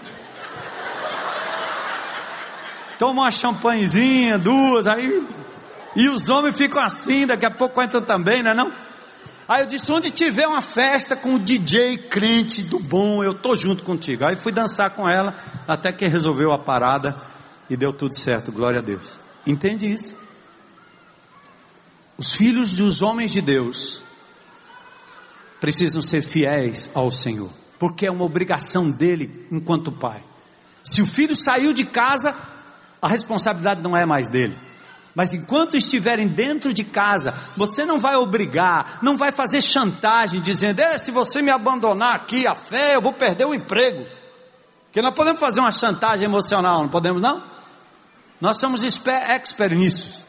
toma uma champanhezinha, duas, aí. E os homens ficam assim, daqui a pouco entram também, não é não? Aí eu disse, onde tiver uma festa com o DJ crente do bom, eu tô junto contigo. Aí fui dançar com ela, até que resolveu a parada e deu tudo certo, glória a Deus. Entende isso? Os filhos dos homens de Deus precisam ser fiéis ao Senhor, porque é uma obrigação dele enquanto pai. Se o filho saiu de casa, a responsabilidade não é mais dele. Mas enquanto estiverem dentro de casa, você não vai obrigar, não vai fazer chantagem dizendo: se você me abandonar aqui a fé, eu vou perder o emprego. Porque nós podemos fazer uma chantagem emocional, não podemos não? Nós somos expert nisso.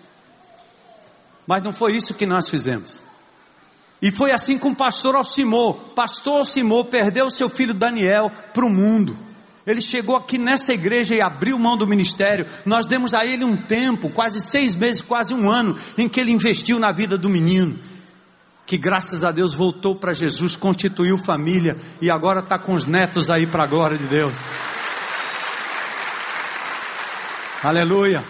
Mas não foi isso que nós fizemos. E foi assim com o pastor Alcimor. Pastor Alcimor perdeu seu filho Daniel para o mundo. Ele chegou aqui nessa igreja e abriu mão do ministério. Nós demos a ele um tempo, quase seis meses, quase um ano, em que ele investiu na vida do menino. Que graças a Deus voltou para Jesus, constituiu família e agora está com os netos aí para a glória de Deus. Aleluia.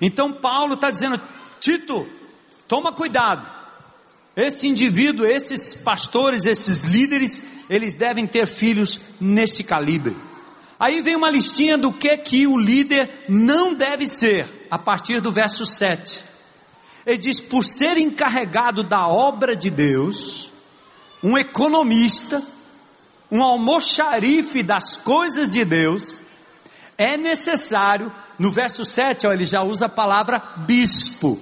Então Paulo está dizendo: Tito, toma cuidado. Esse indivíduo, esses pastores, esses líderes, eles devem ter filhos nesse calibre. Aí vem uma listinha do que que o líder não deve ser, a partir do verso 7. Ele diz: por ser encarregado da obra de Deus, um economista, um almoxarife das coisas de Deus, é necessário, no verso 7, ó, ele já usa a palavra bispo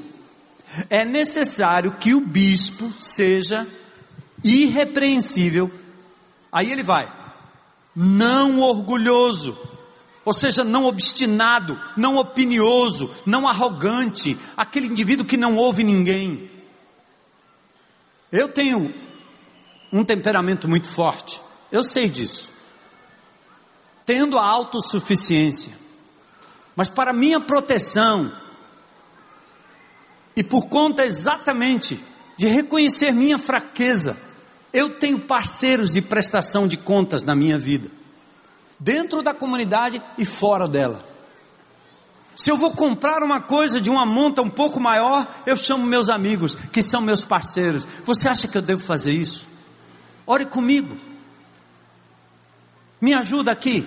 é necessário que o bispo seja irrepreensível. Aí ele vai, não orgulhoso, ou seja, não obstinado, não opinioso, não arrogante, aquele indivíduo que não ouve ninguém. Eu tenho um temperamento muito forte, eu sei disso. Tendo a autossuficiência, mas para minha proteção, e por conta exatamente de reconhecer minha fraqueza, eu tenho parceiros de prestação de contas na minha vida, dentro da comunidade e fora dela. Se eu vou comprar uma coisa de uma monta um pouco maior, eu chamo meus amigos, que são meus parceiros. Você acha que eu devo fazer isso? Ore comigo. Me ajuda aqui.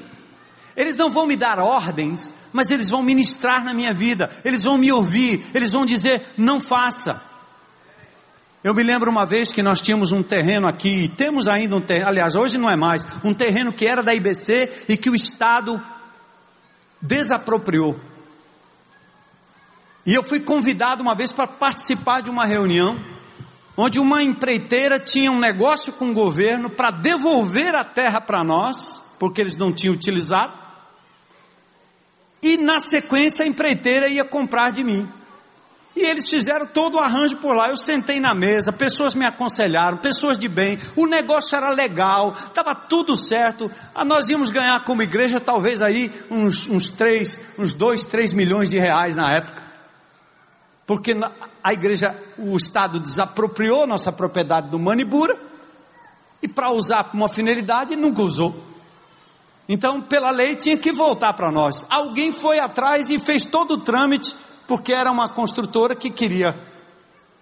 Eles não vão me dar ordens, mas eles vão ministrar na minha vida, eles vão me ouvir, eles vão dizer: não faça. Eu me lembro uma vez que nós tínhamos um terreno aqui, e temos ainda um terreno, aliás, hoje não é mais, um terreno que era da IBC e que o Estado desapropriou. E eu fui convidado uma vez para participar de uma reunião, onde uma empreiteira tinha um negócio com o governo para devolver a terra para nós, porque eles não tinham utilizado, e na sequência a empreiteira ia comprar de mim. E eles fizeram todo o arranjo por lá. Eu sentei na mesa, pessoas me aconselharam, pessoas de bem. O negócio era legal, estava tudo certo. Ah, nós íamos ganhar como igreja talvez aí uns, uns três, uns dois, três milhões de reais na época. Porque a igreja, o Estado desapropriou nossa propriedade do Manibura e para usar para uma finalidade nunca usou. Então, pela lei, tinha que voltar para nós. Alguém foi atrás e fez todo o trâmite porque era uma construtora que queria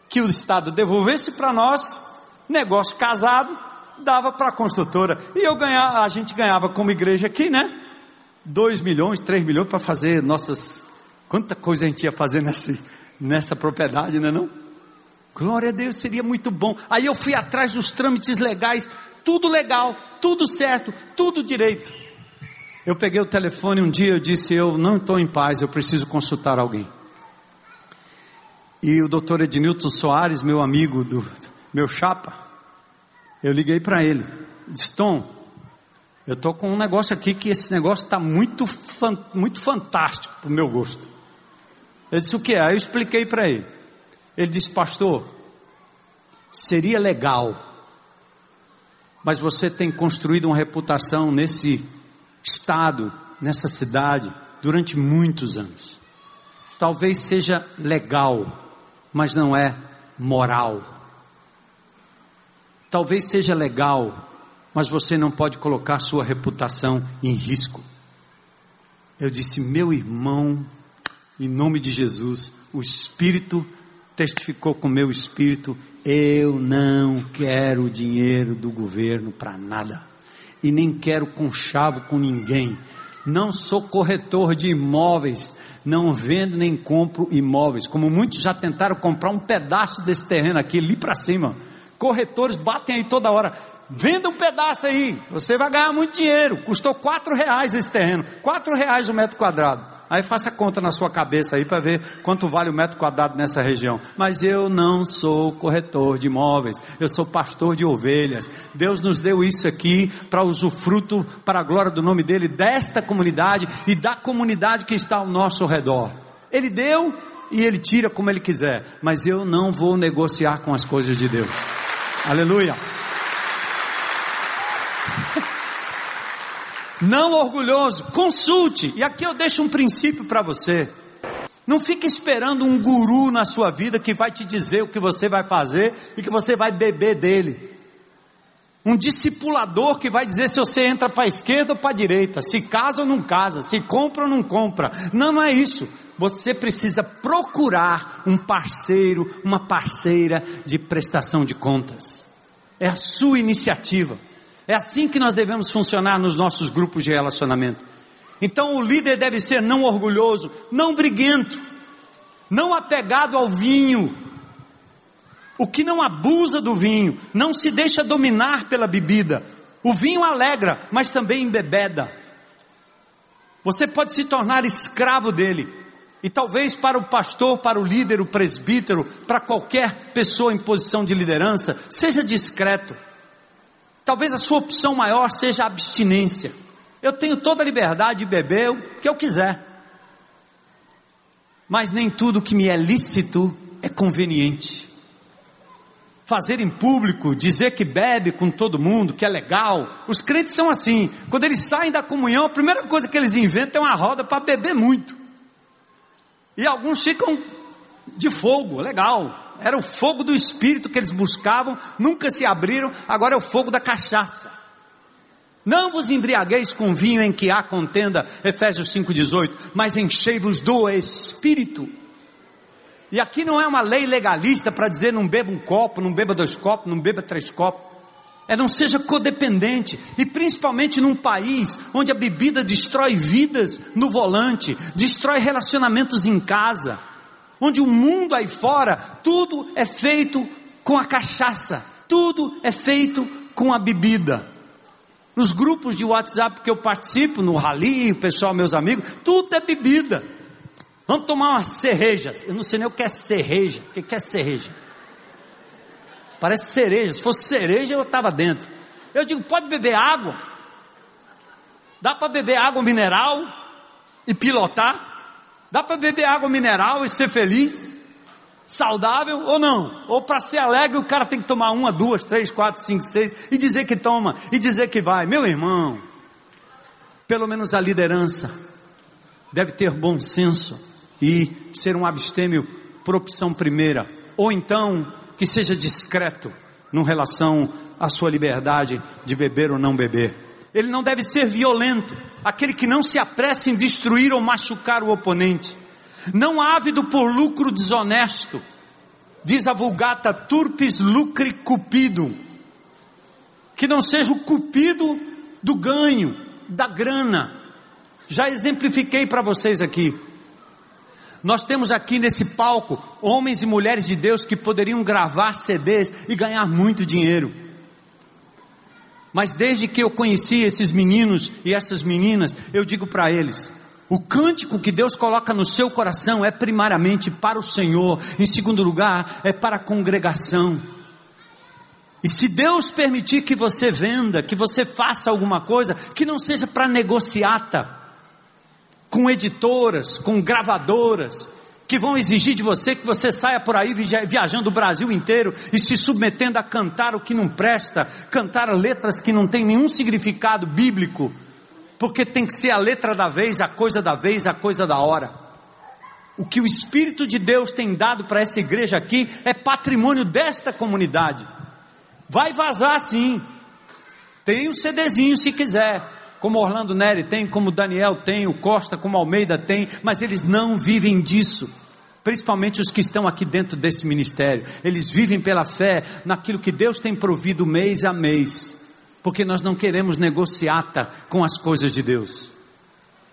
que o Estado devolvesse para nós, negócio casado, dava para a construtora. E eu ganhava, a gente ganhava como igreja aqui, né? 2 milhões, 3 milhões para fazer nossas. Quanta coisa a gente ia fazer nessa, nessa propriedade, não é não? Glória a Deus, seria muito bom. Aí eu fui atrás dos trâmites legais, tudo legal, tudo certo, tudo direito. Eu peguei o telefone um dia, eu disse: Eu não estou em paz, eu preciso consultar alguém. E o doutor Ednilton Soares, meu amigo, do meu chapa, eu liguei para ele. Disse, Tom, eu estou com um negócio aqui que esse negócio está muito, muito fantástico para o meu gosto. Ele disse, o que é? Aí eu expliquei para ele. Ele disse, pastor, seria legal, mas você tem construído uma reputação nesse estado, nessa cidade, durante muitos anos. Talvez seja legal mas não é moral. Talvez seja legal, mas você não pode colocar sua reputação em risco. Eu disse, meu irmão, em nome de Jesus, o Espírito testificou com meu espírito: eu não quero dinheiro do governo para nada, e nem quero conchavo com ninguém. Não sou corretor de imóveis, não vendo nem compro imóveis, como muitos já tentaram comprar um pedaço desse terreno aqui, ali para cima. Corretores batem aí toda hora. Venda um pedaço aí, você vai ganhar muito dinheiro. Custou quatro reais esse terreno, quatro reais o metro quadrado. Aí faça conta na sua cabeça aí para ver quanto vale o metro quadrado nessa região. Mas eu não sou corretor de imóveis, eu sou pastor de ovelhas. Deus nos deu isso aqui para usufruto, para a glória do nome dele, desta comunidade e da comunidade que está ao nosso redor. Ele deu e ele tira como ele quiser, mas eu não vou negociar com as coisas de Deus. Aleluia. Não orgulhoso, consulte. E aqui eu deixo um princípio para você. Não fique esperando um guru na sua vida que vai te dizer o que você vai fazer e que você vai beber dele. Um discipulador que vai dizer se você entra para a esquerda ou para a direita, se casa ou não casa, se compra ou não compra. Não, é isso. Você precisa procurar um parceiro, uma parceira de prestação de contas. É a sua iniciativa. É assim que nós devemos funcionar nos nossos grupos de relacionamento. Então o líder deve ser não orgulhoso, não briguento, não apegado ao vinho, o que não abusa do vinho, não se deixa dominar pela bebida. O vinho alegra, mas também embebeda. Você pode se tornar escravo dele. E talvez para o pastor, para o líder, o presbítero, para qualquer pessoa em posição de liderança, seja discreto. Talvez a sua opção maior seja a abstinência. Eu tenho toda a liberdade de beber o que eu quiser. Mas nem tudo que me é lícito é conveniente. Fazer em público, dizer que bebe com todo mundo, que é legal. Os crentes são assim. Quando eles saem da comunhão, a primeira coisa que eles inventam é uma roda para beber muito. E alguns ficam de fogo, legal. Era o fogo do espírito que eles buscavam, nunca se abriram, agora é o fogo da cachaça. Não vos embriagueis com vinho em que há contenda, Efésios 5,18, mas enchei-vos do espírito. E aqui não é uma lei legalista para dizer não beba um copo, não beba dois copos, não beba três copos. É não seja codependente, e principalmente num país onde a bebida destrói vidas no volante, destrói relacionamentos em casa, onde o mundo aí fora, tudo é feito com a cachaça, tudo é feito com a bebida. Nos grupos de WhatsApp que eu participo, no rally, o pessoal, meus amigos, tudo é bebida. Vamos tomar umas cervejas. Eu não sei nem o que é cerveja. O que é cerveja? Parece cereja. Se fosse cereja, eu estava dentro. Eu digo, pode beber água? Dá para beber água mineral e pilotar? Dá para beber água mineral e ser feliz? Saudável ou não? Ou para ser alegre, o cara tem que tomar uma, duas, três, quatro, cinco, seis e dizer que toma e dizer que vai. Meu irmão, pelo menos a liderança deve ter bom senso e ser um abstêmio por opção primeira, ou então que seja discreto em relação à sua liberdade de beber ou não beber. Ele não deve ser violento, aquele que não se apressa em destruir ou machucar o oponente, não ávido por lucro desonesto, diz a vulgata turpis lucre cupido, que não seja o cupido do ganho, da grana. Já exemplifiquei para vocês aqui. Nós temos aqui nesse palco homens e mulheres de Deus que poderiam gravar CDs e ganhar muito dinheiro. Mas desde que eu conheci esses meninos e essas meninas, eu digo para eles: o cântico que Deus coloca no seu coração é primariamente para o Senhor, em segundo lugar, é para a congregação. E se Deus permitir que você venda, que você faça alguma coisa, que não seja para negociata, com editoras, com gravadoras, que vão exigir de você que você saia por aí viajando o Brasil inteiro e se submetendo a cantar o que não presta, cantar letras que não têm nenhum significado bíblico, porque tem que ser a letra da vez, a coisa da vez, a coisa da hora. O que o Espírito de Deus tem dado para essa igreja aqui é patrimônio desta comunidade. Vai vazar sim. Tem um CDzinho se quiser como Orlando Neri tem, como Daniel tem, o Costa, como Almeida tem, mas eles não vivem disso. Principalmente os que estão aqui dentro desse ministério, eles vivem pela fé naquilo que Deus tem provido mês a mês, porque nós não queremos negociata com as coisas de Deus.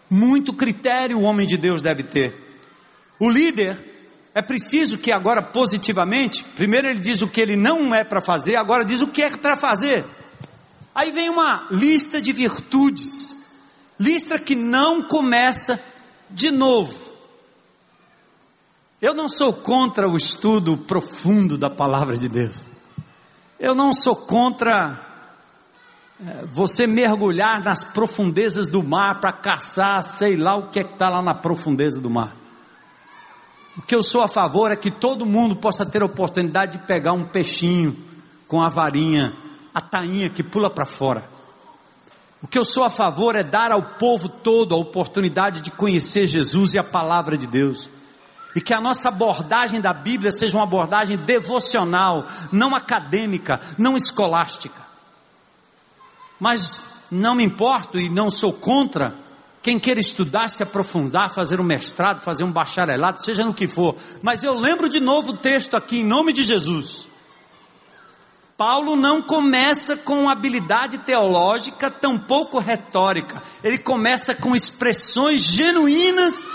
Muito critério o homem de Deus deve ter. O líder é preciso que agora positivamente, primeiro ele diz o que ele não é para fazer, agora diz o que é para fazer. Aí vem uma lista de virtudes, lista que não começa de novo. Eu não sou contra o estudo profundo da palavra de Deus. Eu não sou contra é, você mergulhar nas profundezas do mar para caçar, sei lá o que é que está lá na profundeza do mar. O que eu sou a favor é que todo mundo possa ter a oportunidade de pegar um peixinho com a varinha a tainha que pula para fora. O que eu sou a favor é dar ao povo todo a oportunidade de conhecer Jesus e a palavra de Deus. E que a nossa abordagem da Bíblia seja uma abordagem devocional, não acadêmica, não escolástica. Mas não me importo e não sou contra quem queira estudar, se aprofundar, fazer um mestrado, fazer um bacharelado, seja no que for. Mas eu lembro de novo o texto aqui, em nome de Jesus. Paulo não começa com habilidade teológica, tampouco retórica. Ele começa com expressões genuínas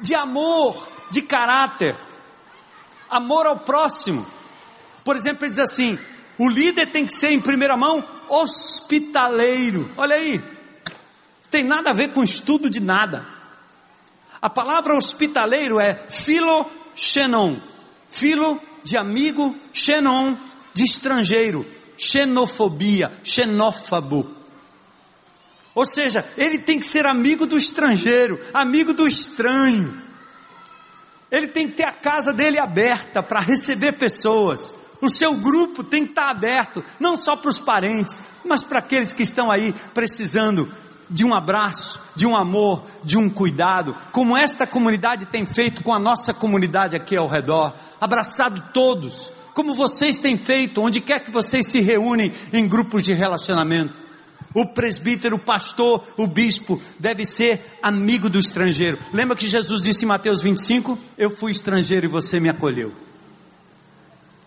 de amor, de caráter. Amor ao próximo. Por exemplo, ele diz assim: o líder tem que ser, em primeira mão, hospitaleiro. Olha aí, tem nada a ver com estudo de nada. A palavra hospitaleiro é filoxenon. Filo de amigo, xenon de estrangeiro, xenofobia, xenófobo. Ou seja, ele tem que ser amigo do estrangeiro, amigo do estranho. Ele tem que ter a casa dele aberta para receber pessoas. O seu grupo tem que estar aberto, não só para os parentes, mas para aqueles que estão aí precisando de um abraço, de um amor, de um cuidado, como esta comunidade tem feito com a nossa comunidade aqui ao redor, abraçado todos, como vocês têm feito, onde quer que vocês se reúnem em grupos de relacionamento. O presbítero, o pastor, o bispo deve ser amigo do estrangeiro. Lembra que Jesus disse em Mateus 25: Eu fui estrangeiro e você me acolheu.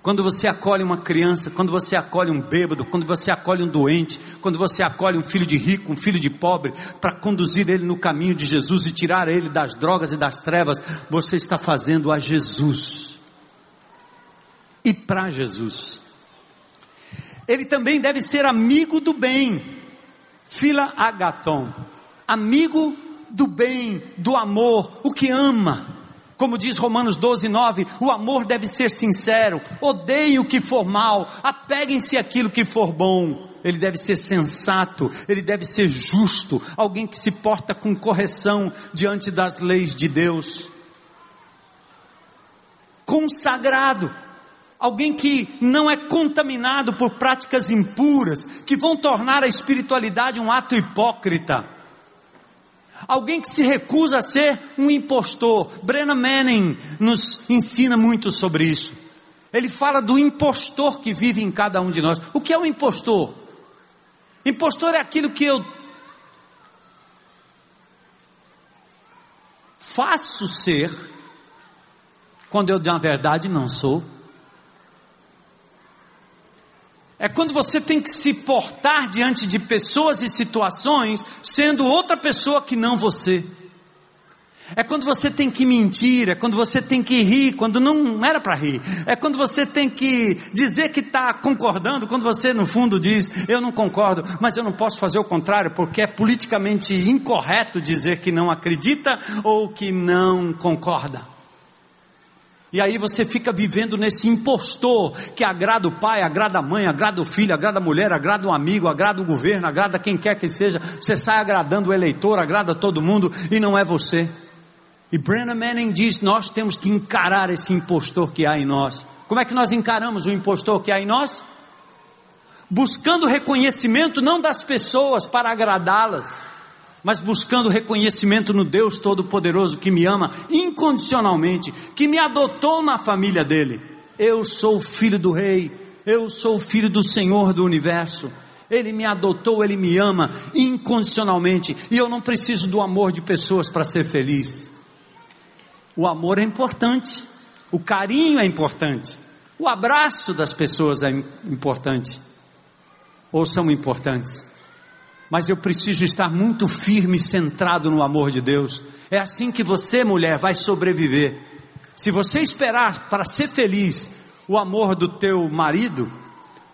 Quando você acolhe uma criança, quando você acolhe um bêbado, quando você acolhe um doente, quando você acolhe um filho de rico, um filho de pobre, para conduzir ele no caminho de Jesus e tirar ele das drogas e das trevas, você está fazendo a Jesus. E para Jesus. Ele também deve ser amigo do bem. Fila agaton. Amigo do bem, do amor, o que ama como diz Romanos 12, 9, o amor deve ser sincero, odeiem o que for mal, apeguem-se àquilo que for bom. Ele deve ser sensato, ele deve ser justo, alguém que se porta com correção diante das leis de Deus. Consagrado, alguém que não é contaminado por práticas impuras, que vão tornar a espiritualidade um ato hipócrita Alguém que se recusa a ser um impostor. Brennan Manning nos ensina muito sobre isso. Ele fala do impostor que vive em cada um de nós. O que é um impostor? Impostor é aquilo que eu faço ser quando eu na verdade não sou. É quando você tem que se portar diante de pessoas e situações sendo outra pessoa que não você. É quando você tem que mentir, é quando você tem que rir, quando não era para rir. É quando você tem que dizer que está concordando, quando você no fundo diz, eu não concordo, mas eu não posso fazer o contrário, porque é politicamente incorreto dizer que não acredita ou que não concorda. E aí você fica vivendo nesse impostor que agrada o pai, agrada a mãe, agrada o filho, agrada a mulher, agrada o amigo, agrada o governo, agrada quem quer que seja. Você sai agradando o eleitor, agrada todo mundo e não é você. E Brennan Manning diz: nós temos que encarar esse impostor que há em nós. Como é que nós encaramos o impostor que há em nós? Buscando reconhecimento não das pessoas para agradá-las, mas buscando reconhecimento no Deus Todo-Poderoso que me ama incondicionalmente, que me adotou na família dele. Eu sou filho do Rei, eu sou filho do Senhor do universo. Ele me adotou, ele me ama incondicionalmente, e eu não preciso do amor de pessoas para ser feliz. O amor é importante, o carinho é importante, o abraço das pessoas é importante, ou são importantes mas eu preciso estar muito firme e centrado no amor de Deus. É assim que você, mulher, vai sobreviver. Se você esperar para ser feliz o amor do teu marido,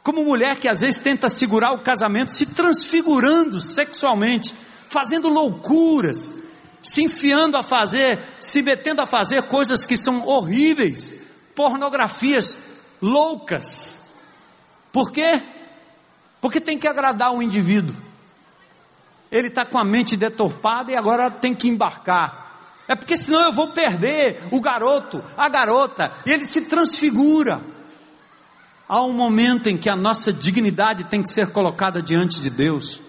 como mulher que às vezes tenta segurar o casamento, se transfigurando sexualmente, fazendo loucuras, se enfiando a fazer, se metendo a fazer coisas que são horríveis, pornografias loucas. Por quê? Porque tem que agradar o indivíduo. Ele está com a mente deturpada e agora tem que embarcar. É porque senão eu vou perder o garoto, a garota, e ele se transfigura. Há um momento em que a nossa dignidade tem que ser colocada diante de Deus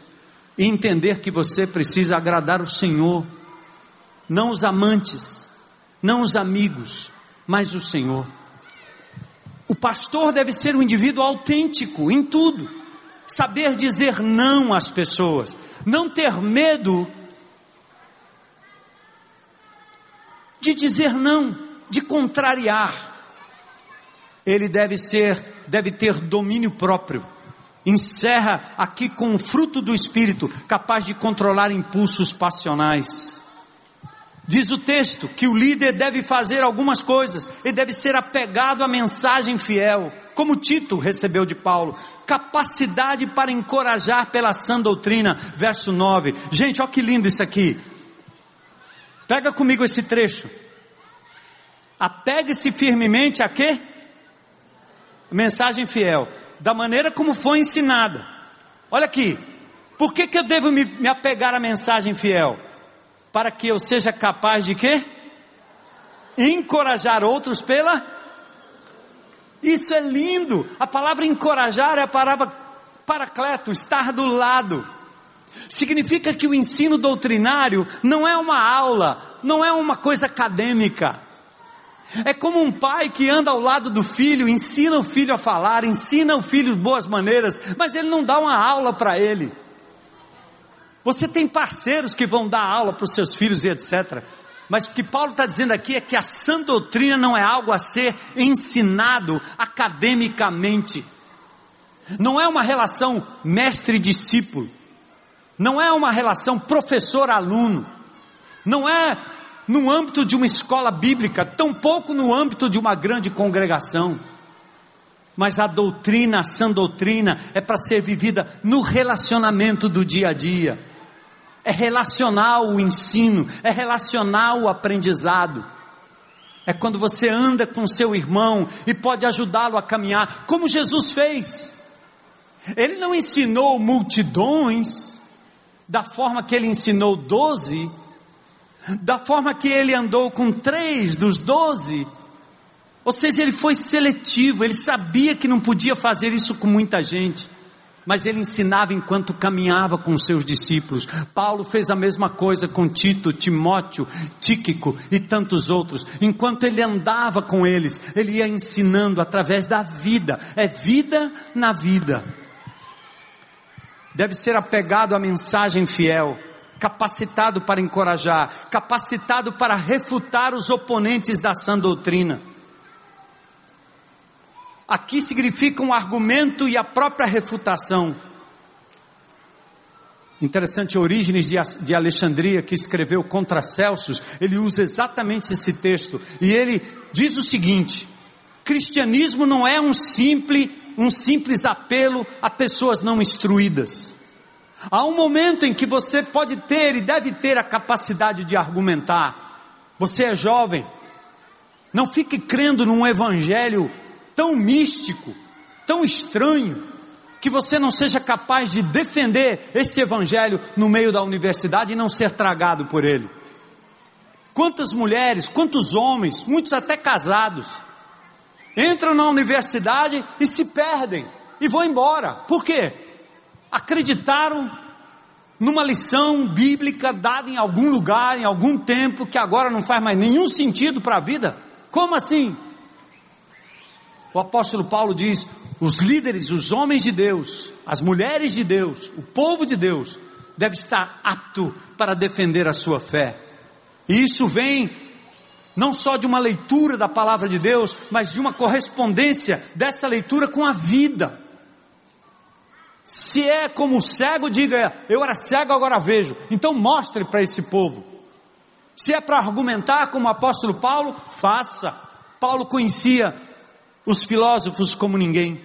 e entender que você precisa agradar o Senhor, não os amantes, não os amigos, mas o Senhor. O pastor deve ser um indivíduo autêntico em tudo, saber dizer não às pessoas não ter medo de dizer não, de contrariar. Ele deve ser, deve ter domínio próprio. Encerra aqui com o fruto do espírito, capaz de controlar impulsos passionais. Diz o texto que o líder deve fazer algumas coisas, ele deve ser apegado à mensagem fiel, como Tito recebeu de Paulo, capacidade para encorajar pela sã doutrina, verso 9. Gente, olha que lindo isso aqui. Pega comigo esse trecho. Apegue-se firmemente a quê? Mensagem fiel, da maneira como foi ensinada. Olha aqui, por que, que eu devo me, me apegar à mensagem fiel? para que eu seja capaz de quê? Encorajar outros pela. Isso é lindo. A palavra encorajar é a palavra paracleto, estar do lado. Significa que o ensino doutrinário não é uma aula, não é uma coisa acadêmica. É como um pai que anda ao lado do filho, ensina o filho a falar, ensina o filho boas maneiras, mas ele não dá uma aula para ele. Você tem parceiros que vão dar aula para os seus filhos e etc. Mas o que Paulo está dizendo aqui é que a sã doutrina não é algo a ser ensinado academicamente. Não é uma relação mestre-discípulo. Não é uma relação professor-aluno. Não é no âmbito de uma escola bíblica, tampouco no âmbito de uma grande congregação. Mas a doutrina, a sã doutrina, é para ser vivida no relacionamento do dia a dia. É relacional o ensino, é relacional o aprendizado. É quando você anda com seu irmão e pode ajudá-lo a caminhar, como Jesus fez. Ele não ensinou multidões da forma que ele ensinou doze, da forma que ele andou com três dos doze. Ou seja, ele foi seletivo, ele sabia que não podia fazer isso com muita gente, mas ele ensinava enquanto caminhava com seus discípulos. Paulo fez a mesma coisa com Tito, Timóteo, Tíquico e tantos outros. Enquanto ele andava com eles, ele ia ensinando através da vida. É vida na vida. Deve ser apegado à mensagem fiel capacitado para encorajar, capacitado para refutar os oponentes da sã doutrina. Aqui significa um argumento e a própria refutação. Interessante, Orígenes de Alexandria, que escreveu contra Celsus, ele usa exatamente esse texto, e ele diz o seguinte: cristianismo não é um simples, um simples apelo a pessoas não instruídas. Há um momento em que você pode ter e deve ter a capacidade de argumentar. Você é jovem. Não fique crendo num evangelho tão místico, tão estranho, que você não seja capaz de defender este evangelho no meio da universidade e não ser tragado por ele. Quantas mulheres, quantos homens, muitos até casados, entram na universidade e se perdem e vão embora. Por quê? acreditaram numa lição bíblica dada em algum lugar, em algum tempo, que agora não faz mais nenhum sentido para a vida? Como assim? O apóstolo Paulo diz: os líderes, os homens de Deus, as mulheres de Deus, o povo de Deus, deve estar apto para defender a sua fé. E isso vem não só de uma leitura da palavra de Deus, mas de uma correspondência dessa leitura com a vida. Se é como cego, diga: eu era cego, agora vejo. Então mostre para esse povo. Se é para argumentar como o apóstolo Paulo, faça. Paulo conhecia os filósofos como ninguém.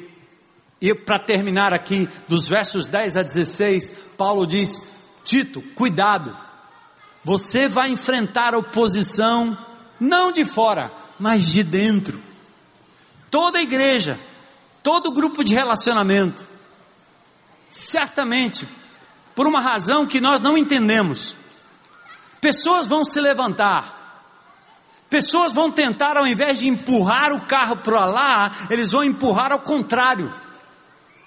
E para terminar aqui, dos versos 10 a 16, Paulo diz: Tito, cuidado, você vai enfrentar oposição, não de fora, mas de dentro. Toda igreja, todo grupo de relacionamento, certamente, por uma razão que nós não entendemos, pessoas vão se levantar, pessoas vão tentar, ao invés de empurrar o carro para lá, eles vão empurrar ao contrário.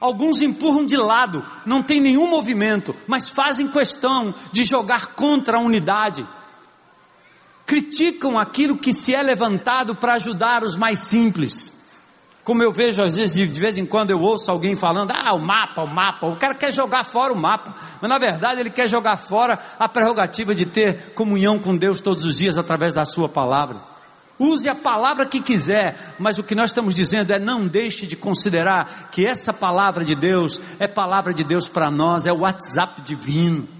Alguns empurram de lado, não tem nenhum movimento, mas fazem questão de jogar contra a unidade. Criticam aquilo que se é levantado para ajudar os mais simples. Como eu vejo, às vezes, de vez em quando eu ouço alguém falando, ah, o mapa, o mapa, o cara quer jogar fora o mapa, mas na verdade ele quer jogar fora a prerrogativa de ter comunhão com Deus todos os dias através da Sua palavra. Use a palavra que quiser, mas o que nós estamos dizendo é não deixe de considerar que essa palavra de Deus é palavra de Deus para nós, é o WhatsApp divino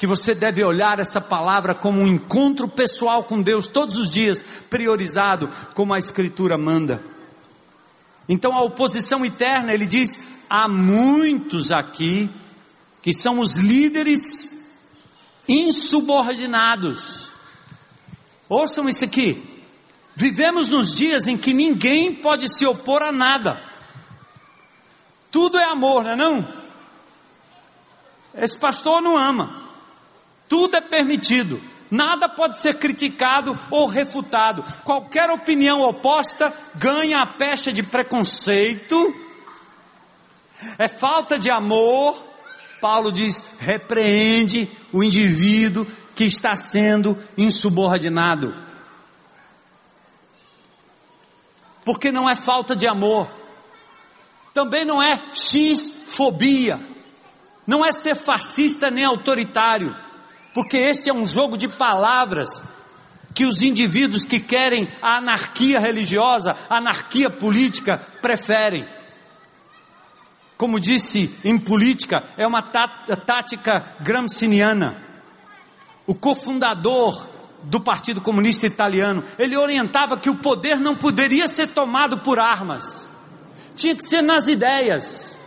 que você deve olhar essa palavra como um encontro pessoal com Deus todos os dias, priorizado, como a Escritura manda. Então a oposição eterna, ele diz: há muitos aqui que são os líderes insubordinados. Ouçam isso aqui. Vivemos nos dias em que ninguém pode se opor a nada. Tudo é amor, não é não? Esse pastor não ama. Tudo é permitido. Nada pode ser criticado ou refutado. Qualquer opinião oposta ganha a pecha de preconceito. É falta de amor. Paulo diz: repreende o indivíduo que está sendo insubordinado. Porque não é falta de amor. Também não é x-fobia. Não é ser fascista nem autoritário porque este é um jogo de palavras que os indivíduos que querem a anarquia religiosa, a anarquia política, preferem. Como disse em política, é uma tática gramsciana. O cofundador do Partido Comunista Italiano, ele orientava que o poder não poderia ser tomado por armas, tinha que ser nas ideias.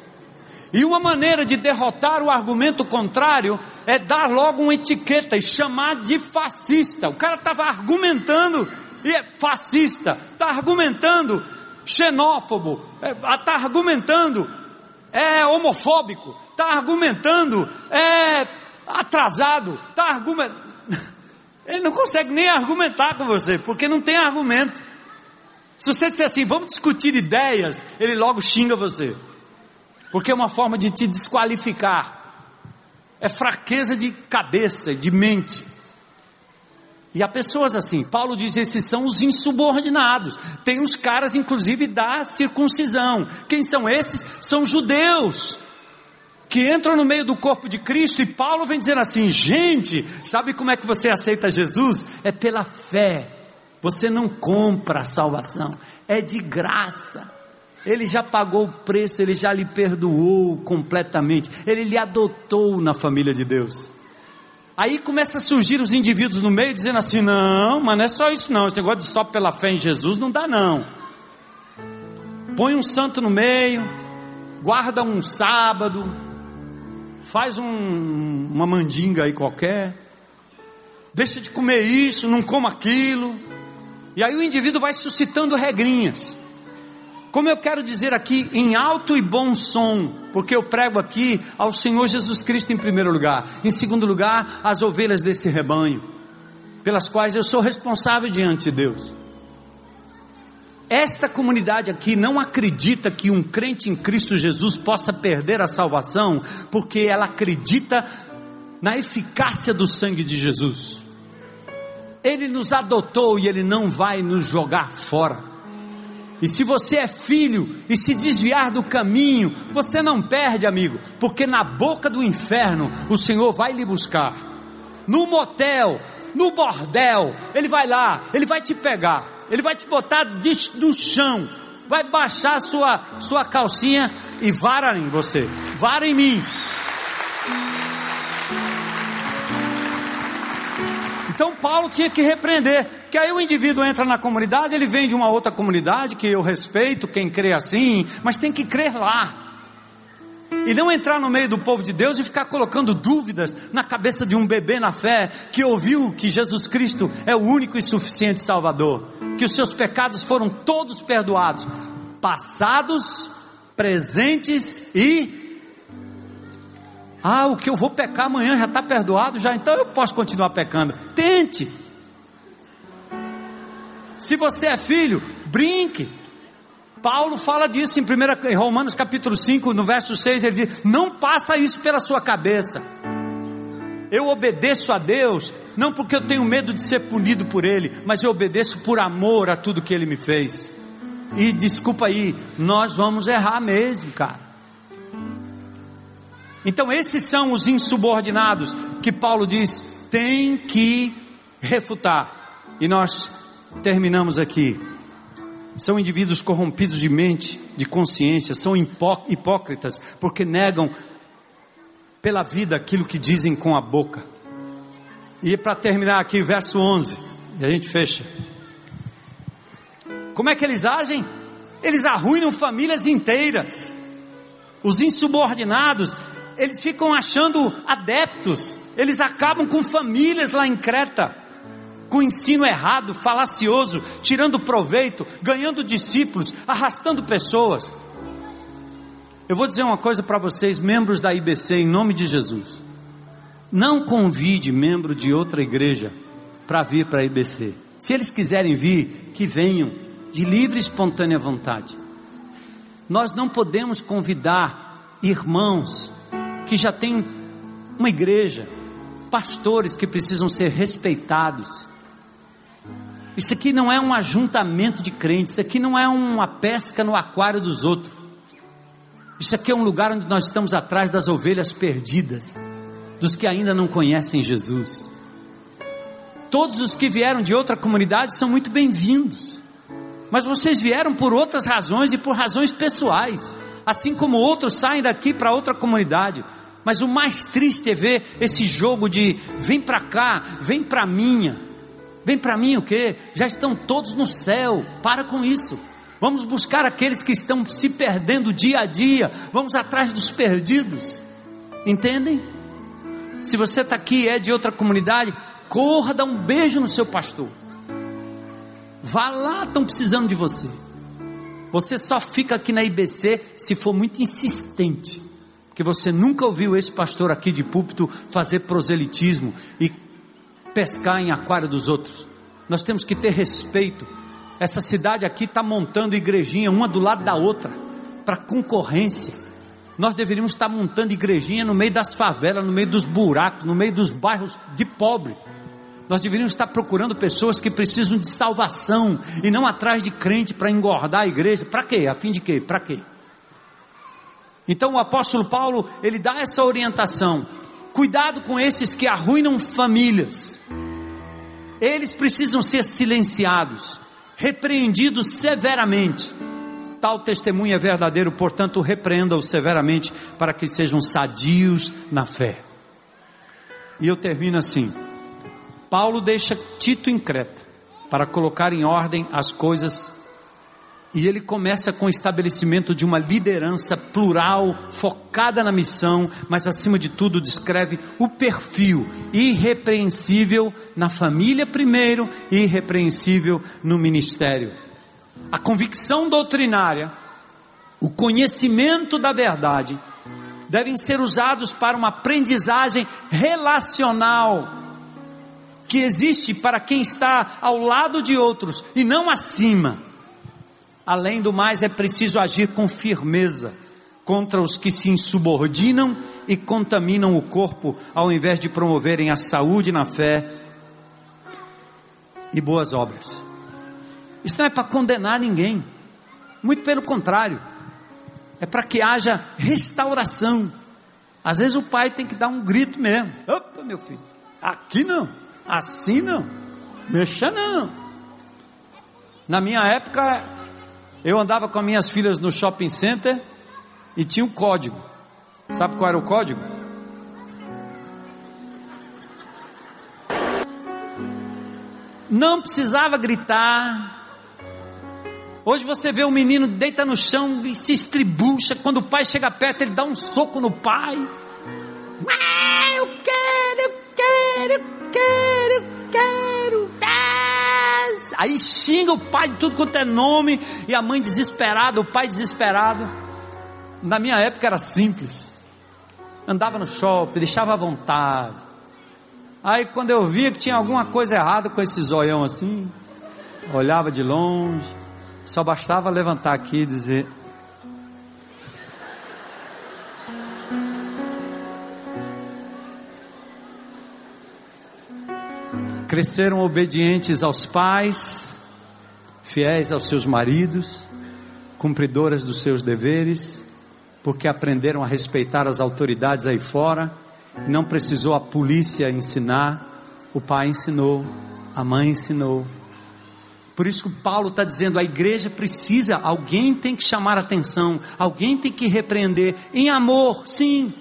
E uma maneira de derrotar o argumento contrário é dar logo uma etiqueta e chamar de fascista. O cara estava argumentando e é fascista, está argumentando xenófobo, está é, tá argumentando é homofóbico, está argumentando é atrasado, está argumentando. Ele não consegue nem argumentar com você, porque não tem argumento. Se você disser assim, vamos discutir ideias, ele logo xinga você porque é uma forma de te desqualificar, é fraqueza de cabeça, de mente. E há pessoas assim, Paulo diz: esses são os insubordinados. Tem os caras, inclusive, da circuncisão. Quem são esses? São judeus que entram no meio do corpo de Cristo. E Paulo vem dizendo assim: gente, sabe como é que você aceita Jesus? É pela fé. Você não compra a salvação, é de graça. Ele já pagou o preço, ele já lhe perdoou completamente, ele lhe adotou na família de Deus. Aí começa a surgir os indivíduos no meio dizendo assim: não, mas não é só isso, não. Esse negócio de só pela fé em Jesus não dá, não. Põe um santo no meio, guarda um sábado, faz um, uma mandinga aí qualquer, deixa de comer isso, não coma aquilo. E aí o indivíduo vai suscitando regrinhas. Como eu quero dizer aqui em alto e bom som, porque eu prego aqui ao Senhor Jesus Cristo em primeiro lugar, em segundo lugar, as ovelhas desse rebanho, pelas quais eu sou responsável diante de Deus. Esta comunidade aqui não acredita que um crente em Cristo Jesus possa perder a salvação, porque ela acredita na eficácia do sangue de Jesus. Ele nos adotou e ele não vai nos jogar fora. E se você é filho e se desviar do caminho, você não perde, amigo, porque na boca do inferno o Senhor vai lhe buscar. No motel, no bordel, ele vai lá, ele vai te pegar, ele vai te botar no chão, vai baixar sua sua calcinha e vara em você, vara em mim. Então Paulo tinha que repreender, que aí o indivíduo entra na comunidade, ele vem de uma outra comunidade que eu respeito quem crê assim, mas tem que crer lá. E não entrar no meio do povo de Deus e ficar colocando dúvidas na cabeça de um bebê na fé que ouviu que Jesus Cristo é o único e suficiente Salvador, que os seus pecados foram todos perdoados, passados, presentes e ah, o que eu vou pecar amanhã já está perdoado, já então eu posso continuar pecando. Tente. Se você é filho, brinque. Paulo fala disso em, primeira, em Romanos capítulo 5, no verso 6, ele diz: Não passa isso pela sua cabeça. Eu obedeço a Deus, não porque eu tenho medo de ser punido por Ele, mas eu obedeço por amor a tudo que Ele me fez. E desculpa aí, nós vamos errar mesmo, cara. Então, esses são os insubordinados que Paulo diz tem que refutar. E nós terminamos aqui. São indivíduos corrompidos de mente, de consciência, são hipó hipócritas, porque negam pela vida aquilo que dizem com a boca. E para terminar aqui, verso 11, e a gente fecha. Como é que eles agem? Eles arruinam famílias inteiras. Os insubordinados, eles ficam achando adeptos, eles acabam com famílias lá em Creta, com ensino errado, falacioso, tirando proveito, ganhando discípulos, arrastando pessoas. Eu vou dizer uma coisa para vocês, membros da IBC, em nome de Jesus. Não convide membro de outra igreja para vir para a IBC. Se eles quiserem vir, que venham, de livre e espontânea vontade. Nós não podemos convidar irmãos que já tem uma igreja, pastores que precisam ser respeitados. Isso aqui não é um ajuntamento de crentes, isso aqui não é uma pesca no aquário dos outros. Isso aqui é um lugar onde nós estamos atrás das ovelhas perdidas, dos que ainda não conhecem Jesus. Todos os que vieram de outra comunidade são muito bem-vindos. Mas vocês vieram por outras razões e por razões pessoais, assim como outros saem daqui para outra comunidade. Mas o mais triste é ver esse jogo de vem para cá, vem para minha. Vem para mim o quê? Já estão todos no céu. Para com isso. Vamos buscar aqueles que estão se perdendo dia a dia. Vamos atrás dos perdidos. Entendem? Se você está aqui é de outra comunidade, corra, dá um beijo no seu pastor. Vá lá, estão precisando de você. Você só fica aqui na IBC se for muito insistente. Porque você nunca ouviu esse pastor aqui de púlpito fazer proselitismo e pescar em aquário dos outros. Nós temos que ter respeito. Essa cidade aqui está montando igrejinha uma do lado da outra, para concorrência. Nós deveríamos estar montando igrejinha no meio das favelas, no meio dos buracos, no meio dos bairros de pobre. Nós deveríamos estar procurando pessoas que precisam de salvação e não atrás de crente para engordar a igreja. Para quê? A fim de quê? Para quê? Então o apóstolo Paulo, ele dá essa orientação. Cuidado com esses que arruinam famílias. Eles precisam ser silenciados, repreendidos severamente. Tal testemunho é verdadeiro, portanto, repreenda-os severamente para que sejam sadios na fé. E eu termino assim. Paulo deixa Tito em Creta para colocar em ordem as coisas e ele começa com o estabelecimento de uma liderança plural, focada na missão, mas acima de tudo descreve o perfil irrepreensível na família primeiro e irrepreensível no ministério. A convicção doutrinária, o conhecimento da verdade, devem ser usados para uma aprendizagem relacional que existe para quem está ao lado de outros e não acima Além do mais, é preciso agir com firmeza contra os que se insubordinam e contaminam o corpo, ao invés de promoverem a saúde na fé e boas obras. Isso não é para condenar ninguém, muito pelo contrário, é para que haja restauração. Às vezes o pai tem que dar um grito mesmo: opa, meu filho, aqui não, assim não, mexa não. Na minha época, eu andava com minhas filhas no shopping center e tinha um código. Sabe qual era o código? Não precisava gritar. Hoje você vê um menino deita no chão e se estribucha. Quando o pai chega perto, ele dá um soco no pai. Ah, eu quero, eu quero, eu quero. Aí xinga o pai de tudo quanto é nome, e a mãe desesperada, o pai desesperado. Na minha época era simples. Andava no shopping, deixava à vontade. Aí quando eu via que tinha alguma coisa errada com esse zoião assim, olhava de longe, só bastava levantar aqui e dizer: cresceram obedientes aos pais, fiéis aos seus maridos, cumpridoras dos seus deveres, porque aprenderam a respeitar as autoridades aí fora, não precisou a polícia ensinar, o pai ensinou, a mãe ensinou. Por isso que Paulo está dizendo: a igreja precisa, alguém tem que chamar atenção, alguém tem que repreender, em amor, sim,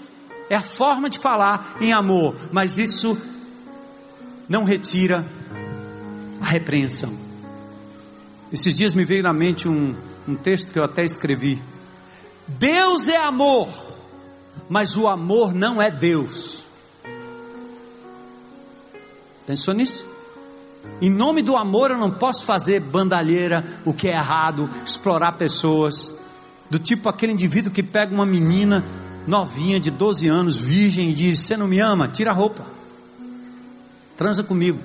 é a forma de falar em amor, mas isso não retira a repreensão. Esses dias me veio na mente um, um texto que eu até escrevi. Deus é amor, mas o amor não é Deus. Pensou nisso? Em nome do amor eu não posso fazer bandalheira, o que é errado, explorar pessoas, do tipo aquele indivíduo que pega uma menina novinha de 12 anos, virgem, e diz: Você não me ama? Tira a roupa transa comigo.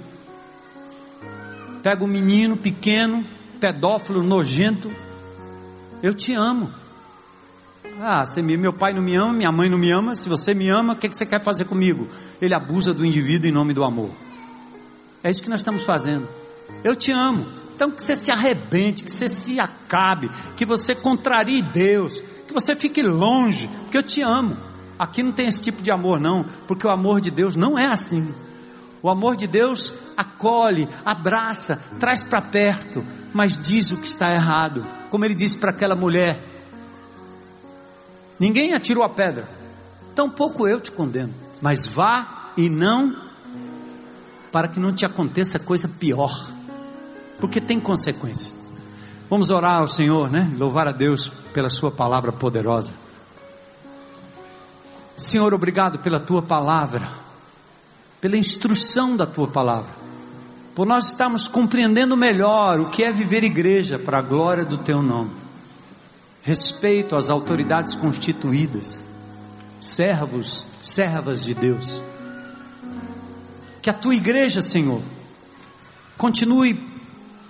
Pega um menino pequeno, pedófilo, nojento. Eu te amo. Ah, você me, meu pai não me ama, minha mãe não me ama. Se você me ama, o que, que você quer fazer comigo? Ele abusa do indivíduo em nome do amor. É isso que nós estamos fazendo. Eu te amo. Então que você se arrebente, que você se acabe, que você contrarie Deus, que você fique longe, porque eu te amo. Aqui não tem esse tipo de amor, não, porque o amor de Deus não é assim. O amor de Deus acolhe, abraça, traz para perto, mas diz o que está errado. Como ele disse para aquela mulher: Ninguém atirou a pedra, tampouco eu te condeno, mas vá e não, para que não te aconteça coisa pior, porque tem consequências. Vamos orar ao Senhor, né? Louvar a Deus pela Sua palavra poderosa. Senhor, obrigado pela Tua palavra, pela instrução da Tua palavra, por nós estarmos compreendendo melhor o que é viver igreja para a glória do Teu nome. Respeito às autoridades constituídas, servos, servas de Deus. Que a Tua igreja, Senhor, continue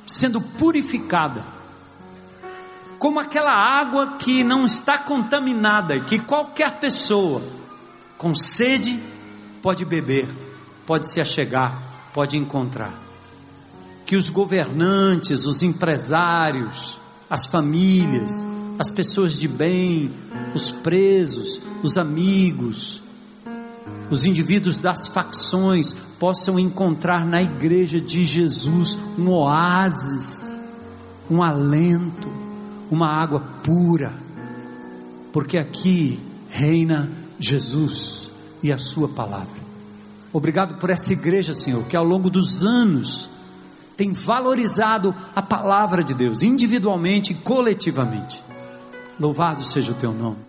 sendo purificada como aquela água que não está contaminada que qualquer pessoa com sede pode beber, pode se achegar, pode encontrar. Que os governantes, os empresários, as famílias, as pessoas de bem, os presos, os amigos, os indivíduos das facções possam encontrar na igreja de Jesus um oásis, um alento uma água pura, porque aqui reina Jesus e a Sua palavra. Obrigado por essa igreja, Senhor, que ao longo dos anos tem valorizado a palavra de Deus, individualmente e coletivamente. Louvado seja o Teu nome.